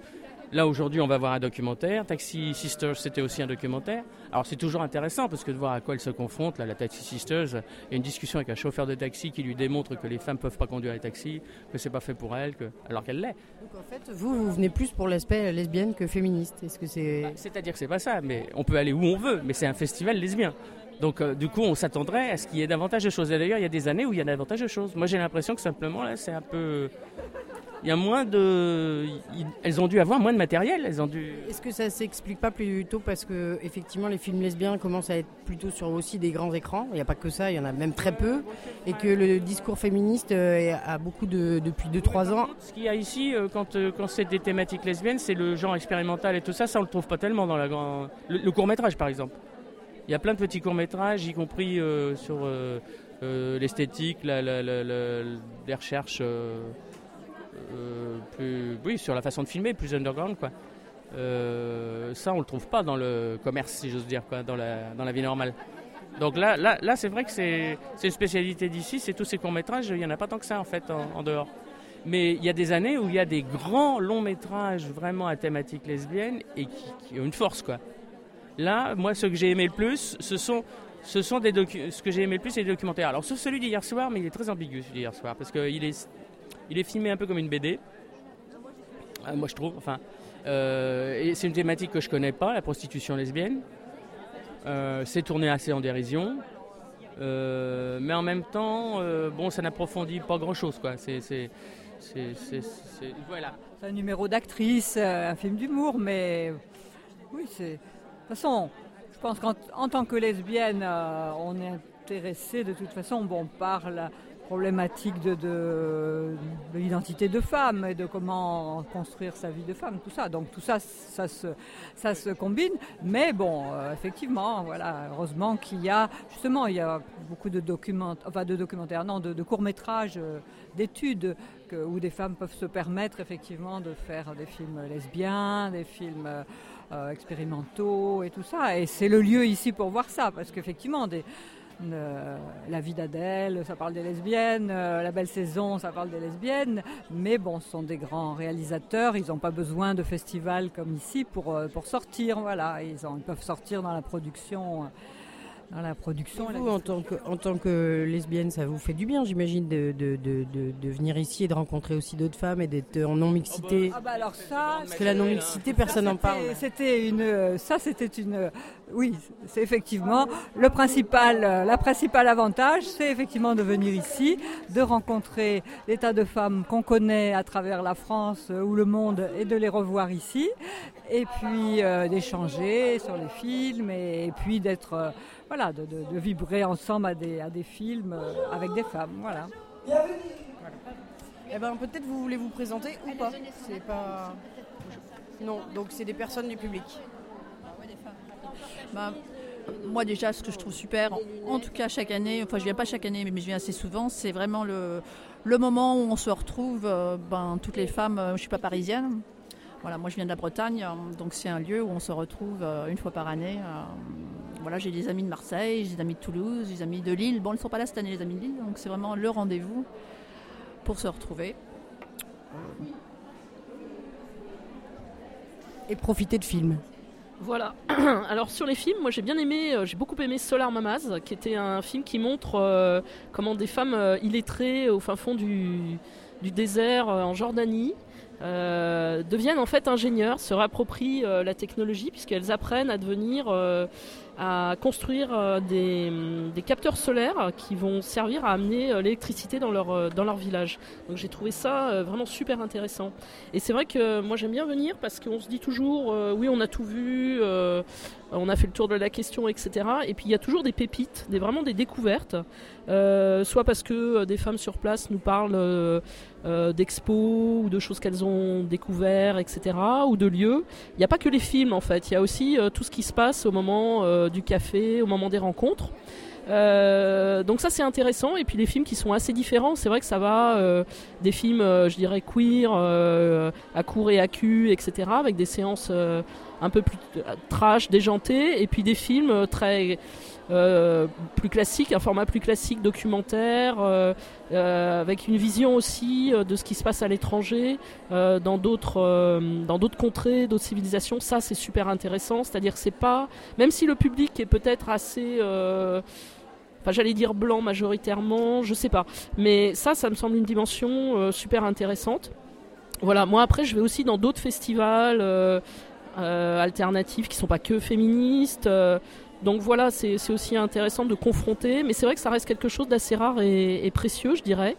là aujourd'hui on va voir un documentaire. Taxi Sisters, c'était aussi un documentaire. Alors c'est toujours intéressant parce que de voir à quoi elles se confrontent. Là, la Taxi Sisters, il y a une discussion avec un chauffeur de taxi qui lui démontre que les femmes peuvent pas conduire les taxis, que c'est pas fait pour elles, que... alors qu'elle l'est. Donc en fait, vous, vous venez plus pour l'aspect lesbienne que féministe. Est-ce que c'est. Bah, C'est-à-dire que c'est pas ça, mais on peut aller où on veut, mais c'est un festival lesbien. Donc euh, du coup, on s'attendrait à ce qu'il y ait davantage de choses. Et d'ailleurs, il y a des années où il y a davantage de choses. Moi, j'ai l'impression que simplement là, c'est un peu, il y a moins de, elles ont dû avoir moins de matériel. Elles ont dû. Est-ce que ça s'explique pas plutôt parce que effectivement les films lesbiens commencent à être plutôt sur aussi des grands écrans? Il n'y a pas que ça, il y en a même très peu, et que le discours féministe euh, a beaucoup de depuis 2-3 ans. Ce qu'il y a ici, euh, quand, euh, quand c'est des thématiques lesbiennes, c'est le genre expérimental et tout ça. Ça, on le trouve pas tellement dans la grande. Le, court métrage, par exemple. Il y a plein de petits courts métrages, y compris euh, sur euh, euh, l'esthétique, la, la- la- la- les recherches, plus, oui, sur la façon de filmer, plus underground, quoi. Euh, ça, on le trouve pas dans le commerce, si j'ose dire, quoi, dans la, dans la vie normale. Donc là, là, là c'est vrai que c'est une spécialité d'ici, c'est tous ces courts-métrages, il n'y en a pas tant que ça en fait en, dehors. Mais il y a des années où il y a des grands longs-métrages vraiment à thématique lesbienne et qui, ont une force quoi. Là, moi, ce que j'ai aimé le plus, ce sont, ce sont des ce que j'ai aimé le plus, c'est les documentaires. Alors, sauf celui d'hier soir, mais il est très ambigu celui d'hier soir parce qu'il est, il est filmé un peu comme une BD. Euh, moi, je trouve. Enfin, euh, c'est une thématique que je connais pas, la prostitution lesbienne. Euh, c'est tourné assez en dérision. Euh, mais en même temps, bon, ça n'approfondit pas grand-chose, quoi. C'est, voilà. C'est un numéro d'actrice, un film d'humour, mais oui, c'est. De toute façon, je pense qu'en en tant que lesbienne, on est intéressé de toute façon. Bon, on parle problématiques de, de, de l'identité de femme et de comment construire sa vie de femme, tout ça. Donc tout ça, ça se, ça se combine. Mais bon, euh, effectivement, voilà, heureusement qu'il y a, justement, il y a beaucoup de documents, enfin de documentaires, non, de, de courts-métrages, euh, d'études, où des femmes peuvent se permettre effectivement de faire des films lesbiens, des films euh, expérimentaux et tout ça. Et c'est le lieu ici pour voir ça, parce qu'effectivement, des, euh, la vie d'Adèle, ça parle des lesbiennes, euh, la belle saison, ça parle des lesbiennes, mais bon, ce sont des grands réalisateurs, ils n'ont pas besoin de festivals comme ici pour, euh, pour sortir, voilà, ils, ils peuvent sortir dans la production. Dans la production. Et la vous, en tant, que, en tant que lesbienne, ça vous fait du bien, j'imagine, de, de, de, de, de venir ici et de rencontrer aussi d'autres femmes et d'être en non-mixité. Ah bah alors ça, Parce que la non-mixité, personne n'en parle. C'était une, ça c'était une, oui, c'est effectivement le principal, la principale avantage, c'est effectivement de venir ici, de rencontrer des tas de femmes qu'on connaît à travers la France euh, ou le monde et de les revoir ici, et puis euh, d'échanger sur les films et, et puis d'être, euh, voilà, de, de- de vibrer ensemble à des, à des films euh, avec des femmes, voilà. Eh ben, peut-être vous voulez vous présenter ou pas C'est pas. Non, donc c'est des personnes du public. Bah, moi déjà, ce que je trouve super, en tout cas chaque année, enfin je viens pas chaque année, mais je viens assez souvent, c'est vraiment le, le moment où on se retrouve, euh, ben, toutes les femmes, euh, je suis pas parisienne, voilà, moi je viens de la Bretagne, donc c'est un lieu où on se retrouve une fois par année. Voilà, j'ai des amis de Marseille, j'ai des amis de Toulouse, j'ai des amis de Lille. Bon, ils ne sont pas là cette année, les amis de Lille, donc c'est vraiment le rendez-vous pour se retrouver. Et profiter de films. Voilà. Alors sur les films, moi j'ai bien aimé, euh, j'ai beaucoup aimé Solar Mamas, qui était un film qui montre euh, comment des femmes euh, illettrées au fin fond du, du désert euh, en Jordanie euh, deviennent en fait ingénieurs, se rapproprient euh, la technologie puisqu'elles apprennent à devenir, euh, à construire euh, des, capteurs solaires qui vont servir à amener euh, l'électricité dans leur, euh, dans leur village. Donc j'ai trouvé ça vraiment super intéressant. Et c'est vrai que moi j'aime bien venir parce qu'on se dit toujours, oui on a tout vu, on a fait le tour de la question, etc. Et puis il y a toujours des pépites, des, vraiment des découvertes, soit parce que des femmes sur place nous parlent d'expos ou de choses qu'elles ont découvert, etc. ou de lieux. Il n'y a pas que les films en fait, il y a aussi tout ce qui se passe au moment euh, du café, au moment des rencontres. Euh, donc ça c'est intéressant et puis les films qui sont assez différents c'est vrai que ça va euh, des films je dirais queer à court et à cul etc avec des séances un peu plus trash déjantées et puis des films très plus classiques un format plus classique documentaire euh, euh, avec une vision aussi euh, de ce qui se passe à l'étranger euh, dans d'autres euh, dans d'autres contrées d'autres civilisations ça c'est super intéressant c'est à dire que c'est pas même si le public est peut-être assez euh, Enfin, j'allais dire blanc majoritairement, je sais pas. Mais ça, ça me semble une dimension euh, super intéressante. Voilà, moi après, je vais aussi dans d'autres festivals euh, euh, alternatifs qui sont pas que féministes. Donc voilà, c'est aussi intéressant de confronter. Mais c'est vrai que ça reste quelque chose d'assez rare et, précieux, je dirais.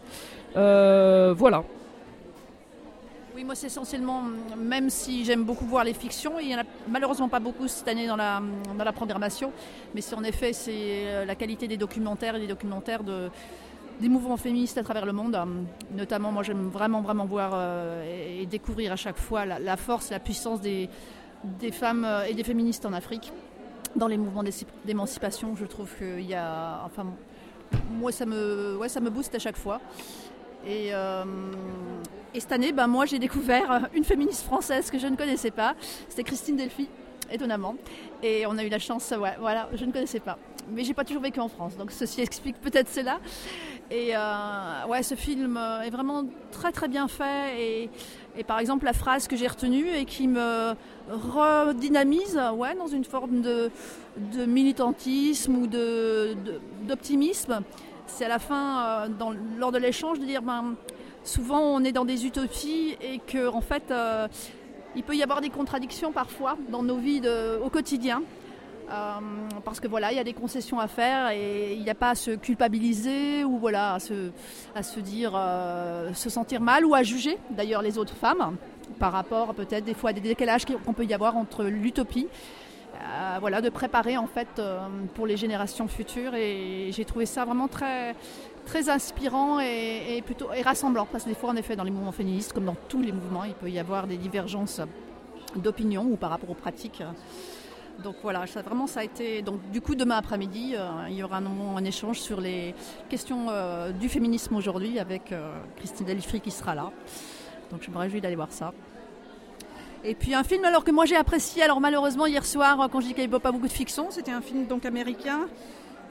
Euh, voilà. Oui, moi c'est essentiellement, même si j'aime beaucoup voir les fictions, il n'y en a malheureusement pas beaucoup cette année dans la, dans la programmation, mais c'est en effet c'est euh, la qualité des documentaires et des documentaires de, des mouvements féministes à travers le monde. Notamment, moi j'aime vraiment vraiment voir euh, et, découvrir à chaque fois la, la force, la puissance des, femmes et des féministes en Afrique. Dans les mouvements d'émancipation, je trouve qu'il y a... Enfin, moi ça me, ouais, ça me booste à chaque fois. Et, euh, et cette année, ben, moi j'ai découvert une féministe française que je ne connaissais pas. C'était Christine Delphi, étonnamment. Et on a eu la chance, ouais, voilà, je ne connaissais pas. Mais j'ai pas toujours vécu en France, donc ceci explique peut-être cela. Et euh, ouais, ce film est vraiment très très bien fait. Et, et par exemple, la phrase que j'ai retenue et qui me redynamise ouais, dans une forme de, de militantisme ou de- de- d'optimisme, c'est à la fin, euh, lors de l'échange, de dire ben, souvent on est dans des utopies et que en fait euh, il peut y avoir des contradictions parfois dans nos vies de- au quotidien. Euh, parce que voilà, il y a des concessions à faire et il n'y a pas à se culpabiliser ou voilà, à se, à se dire, se sentir mal ou à juger d'ailleurs les autres femmes par rapport peut-être des fois à des décalages qu'on peut y avoir entre l'utopie euh, voilà, de préparer en fait euh, pour les générations futures. Et j'ai trouvé ça vraiment très, inspirant et, plutôt et rassemblant. Parce que des fois, en effet, dans les mouvements féministes, comme dans tous les mouvements, il peut y avoir des divergences d'opinion ou par rapport aux pratiques. Donc voilà, ça, vraiment ça a été. Donc du coup demain après-midi, euh, il y aura un, un échange sur les questions du féminisme aujourd'hui avec Christine Delifry qui sera là. Donc je me réjouis d'aller voir ça. Et puis un film alors que moi j'ai apprécié, alors malheureusement hier soir quand je dis qu'il n'y avait pas beaucoup de fiction, c'était un film donc américain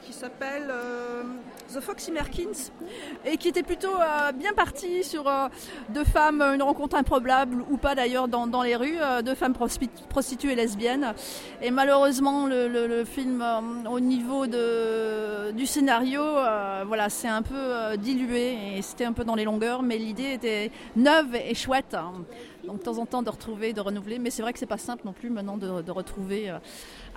qui s'appelle euh, The Foxy Merkins et qui était plutôt euh, bien parti sur euh, deux femmes, une rencontre improbable ou pas d'ailleurs dans, dans les rues, deux femmes prostituées lesbiennes. Et malheureusement le, film au niveau de, du scénario, voilà, c'est un peu dilué et c'était un peu dans les longueurs, mais l'idée était neuve et chouette. Donc de temps en temps de retrouver, de renouveler, mais c'est vrai que c'est pas simple non plus maintenant de, retrouver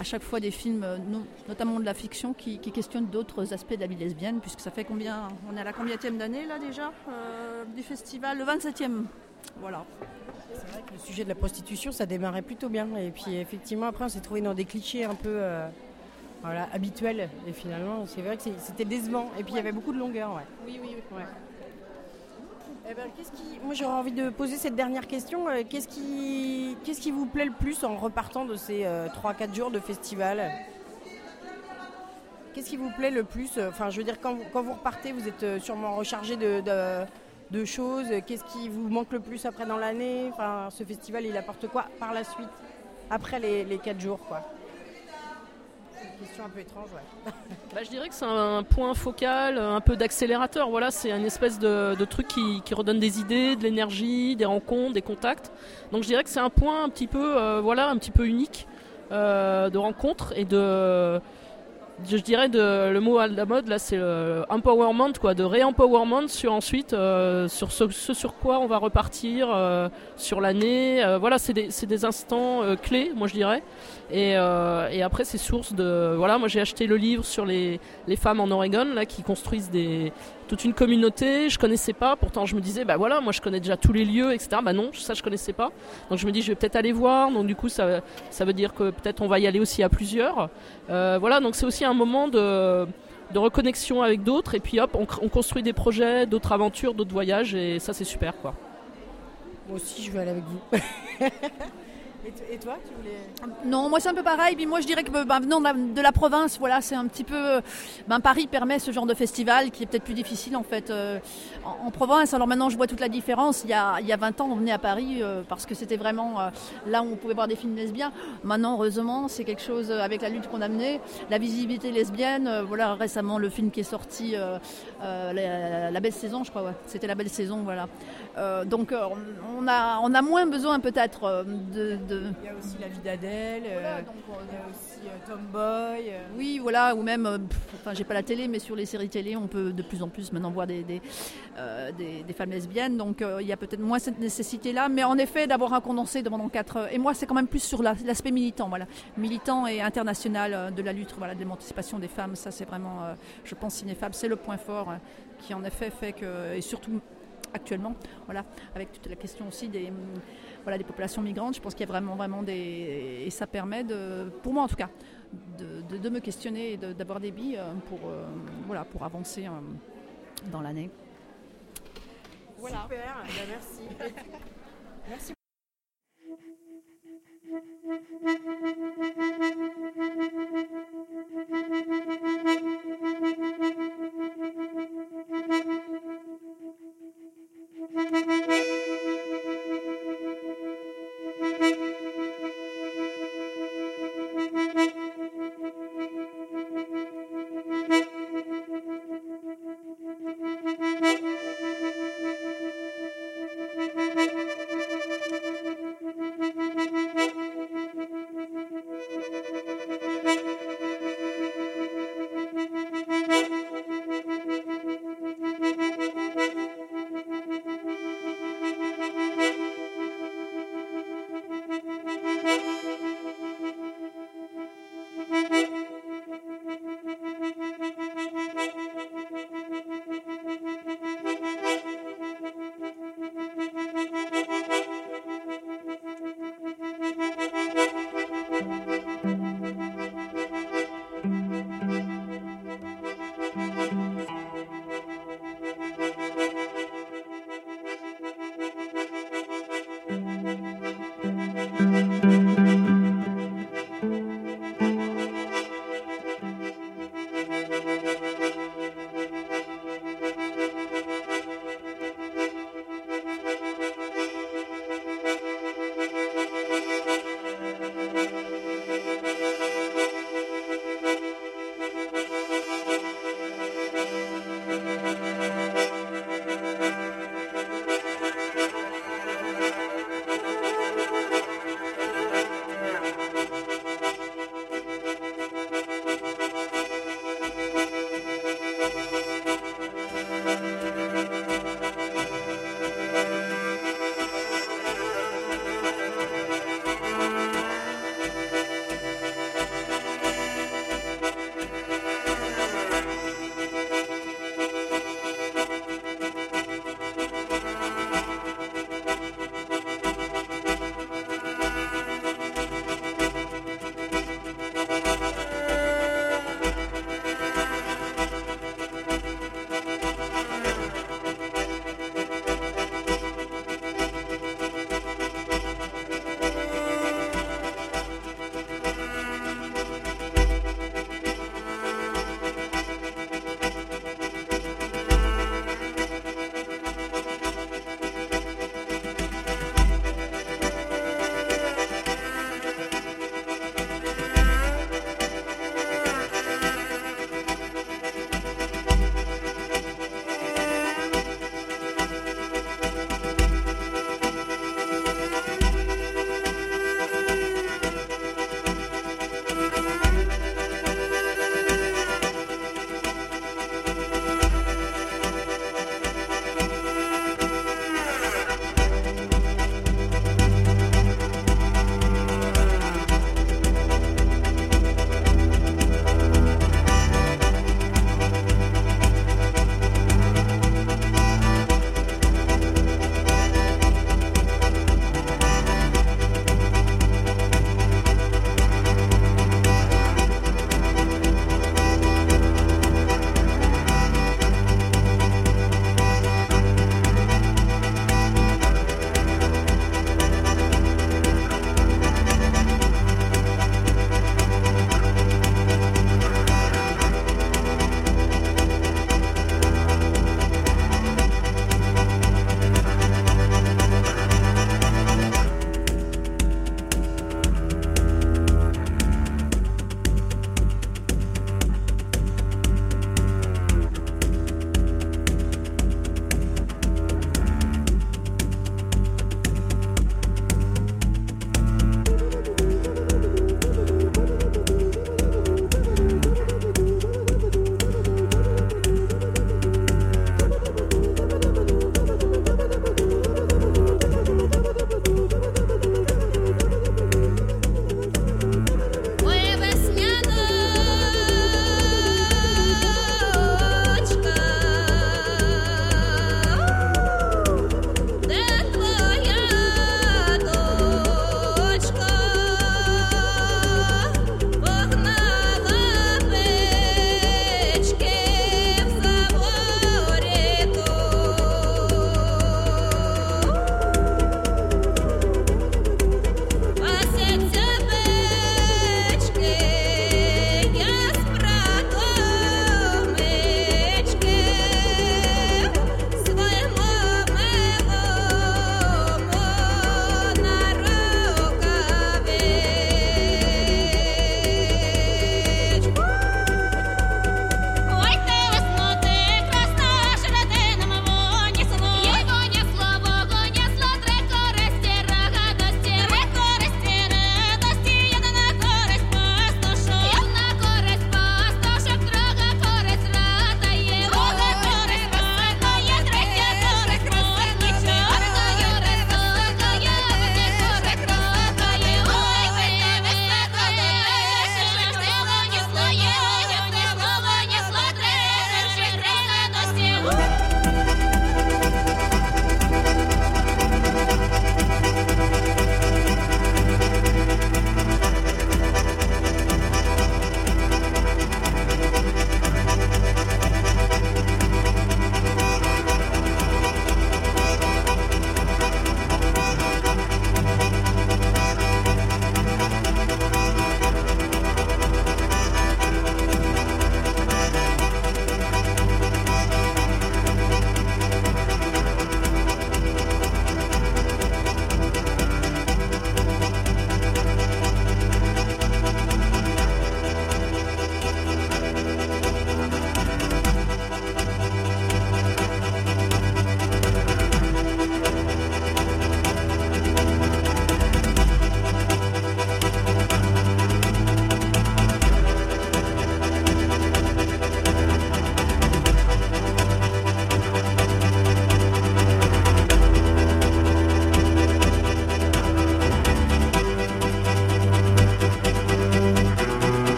à chaque fois des films, euh, no- notamment de la fiction, qui, qui questionnent d'autres aspects de la vie lesbienne, puisque ça fait combien On est à la combienième d'année là déjà euh, du festival? Le 27e. Voilà. C'est vrai que le sujet de la prostitution, ça démarrait plutôt bien. Et puis effectivement, après, on s'est trouvé dans des clichés un peu euh, voilà, habituels. Et finalement, c'est vrai que c'était décevant. Et puis il y avait beaucoup de longueur. Ouais. Oui, oui, oui. Ouais. Eh ben. Moi, j'aurais envie de poser cette dernière question. Euh, Qu'est-ce qui... qu'est-ce qui vous plaît le plus en repartant de ces 3-4 jours de festival? Qu'est-ce qui vous plaît le plus Enfin, je veux dire, quand vous, quand vous repartez, vous êtes euh, sûrement rechargé de, choses. Qu'est-ce qui vous manque le plus après dans l'année? Enfin, ce festival, il apporte quoi par la suite Après les, les 4 jours, quoi? Bah, je dirais que c'est un point focal, un peu d'accélérateur. Voilà, c'est une espèce de, truc qui, redonne des idées, de l'énergie, des rencontres, des contacts. Donc je dirais que c'est un point un petit peu, euh, voilà, un petit peu unique euh, de rencontre et de, je dirais de, le mot à la mode là, c'est empowerment, quoi, de re-empowerment sur ensuite euh, sur ce, sur quoi on va repartir euh, sur l'année. Euh, voilà, c'est des, des instants euh, clés, moi je dirais. Et, euh, et après, c'est source de. Voilà, moi j'ai acheté le livre sur les, les femmes en Oregon, là, qui construisent des, toute une communauté. Je connaissais pas, pourtant je me disais, bah voilà, moi je connais déjà tous les lieux, etc. Bah non, ça je connaissais pas. Donc je me dis, je vais peut-être aller voir. Donc du coup, ça, ça veut dire que peut-être on va y aller aussi à plusieurs. Euh, voilà, donc c'est aussi un moment de de reconnexion avec d'autres et puis hop on, on construit des projets d'autres aventures d'autres voyages et ça c'est super quoi Moi aussi, je vais aller avec vous. et, toi, tu voulais Non, moi c'est un peu pareil. Puis moi je dirais que ben, venant de la, province, voilà, c'est un petit peu. Ben, Paris permet ce genre de festival qui est peut-être plus difficile en fait euh, en, province. Alors maintenant je vois toute la différence. Il y a, il y a 20 ans on venait à Paris euh, parce que c'était vraiment euh, là où on pouvait voir des films lesbiens. Maintenant heureusement c'est quelque chose euh, avec la lutte qu'on a menée, la visibilité lesbienne. euh, voilà récemment le film qui est sorti, euh, euh, la, belle saison je crois. C'était la belle saison voilà. Euh, donc euh, on, a on a moins besoin peut-être euh, de Il y a aussi la vie d'Adèle, euh, il y a aussi euh, Tomboy. euh. Oui, voilà, ou même, euh, pff, enfin, j'ai pas la télé, mais sur les séries télé, on peut de plus en plus maintenant voir des, des, euh, des- des femmes lesbiennes, donc euh, il y a peut-être moins cette nécessité-là, mais en effet, d'avoir un condensé pendant 4 heures. Et moi, c'est quand même plus sur la- l'aspect militant, voilà, militant et international euh, de la lutte, voilà, de l'émancipation des femmes. Ça, c'est vraiment, euh, je pense, Cinéfab, c'est le point fort euh, qui, en effet, fait que, et surtout actuellement, voilà, avec toute la question aussi des, voilà, des populations migrantes. Je pense qu'il y a vraiment, vraiment des. Et ça permet, de, pour moi en tout cas, de, me questionner et d'avoir des billes euh, pour, euh, voilà, pour avancer euh, dans l'année. Voilà. Super, eh ben, merci. merci.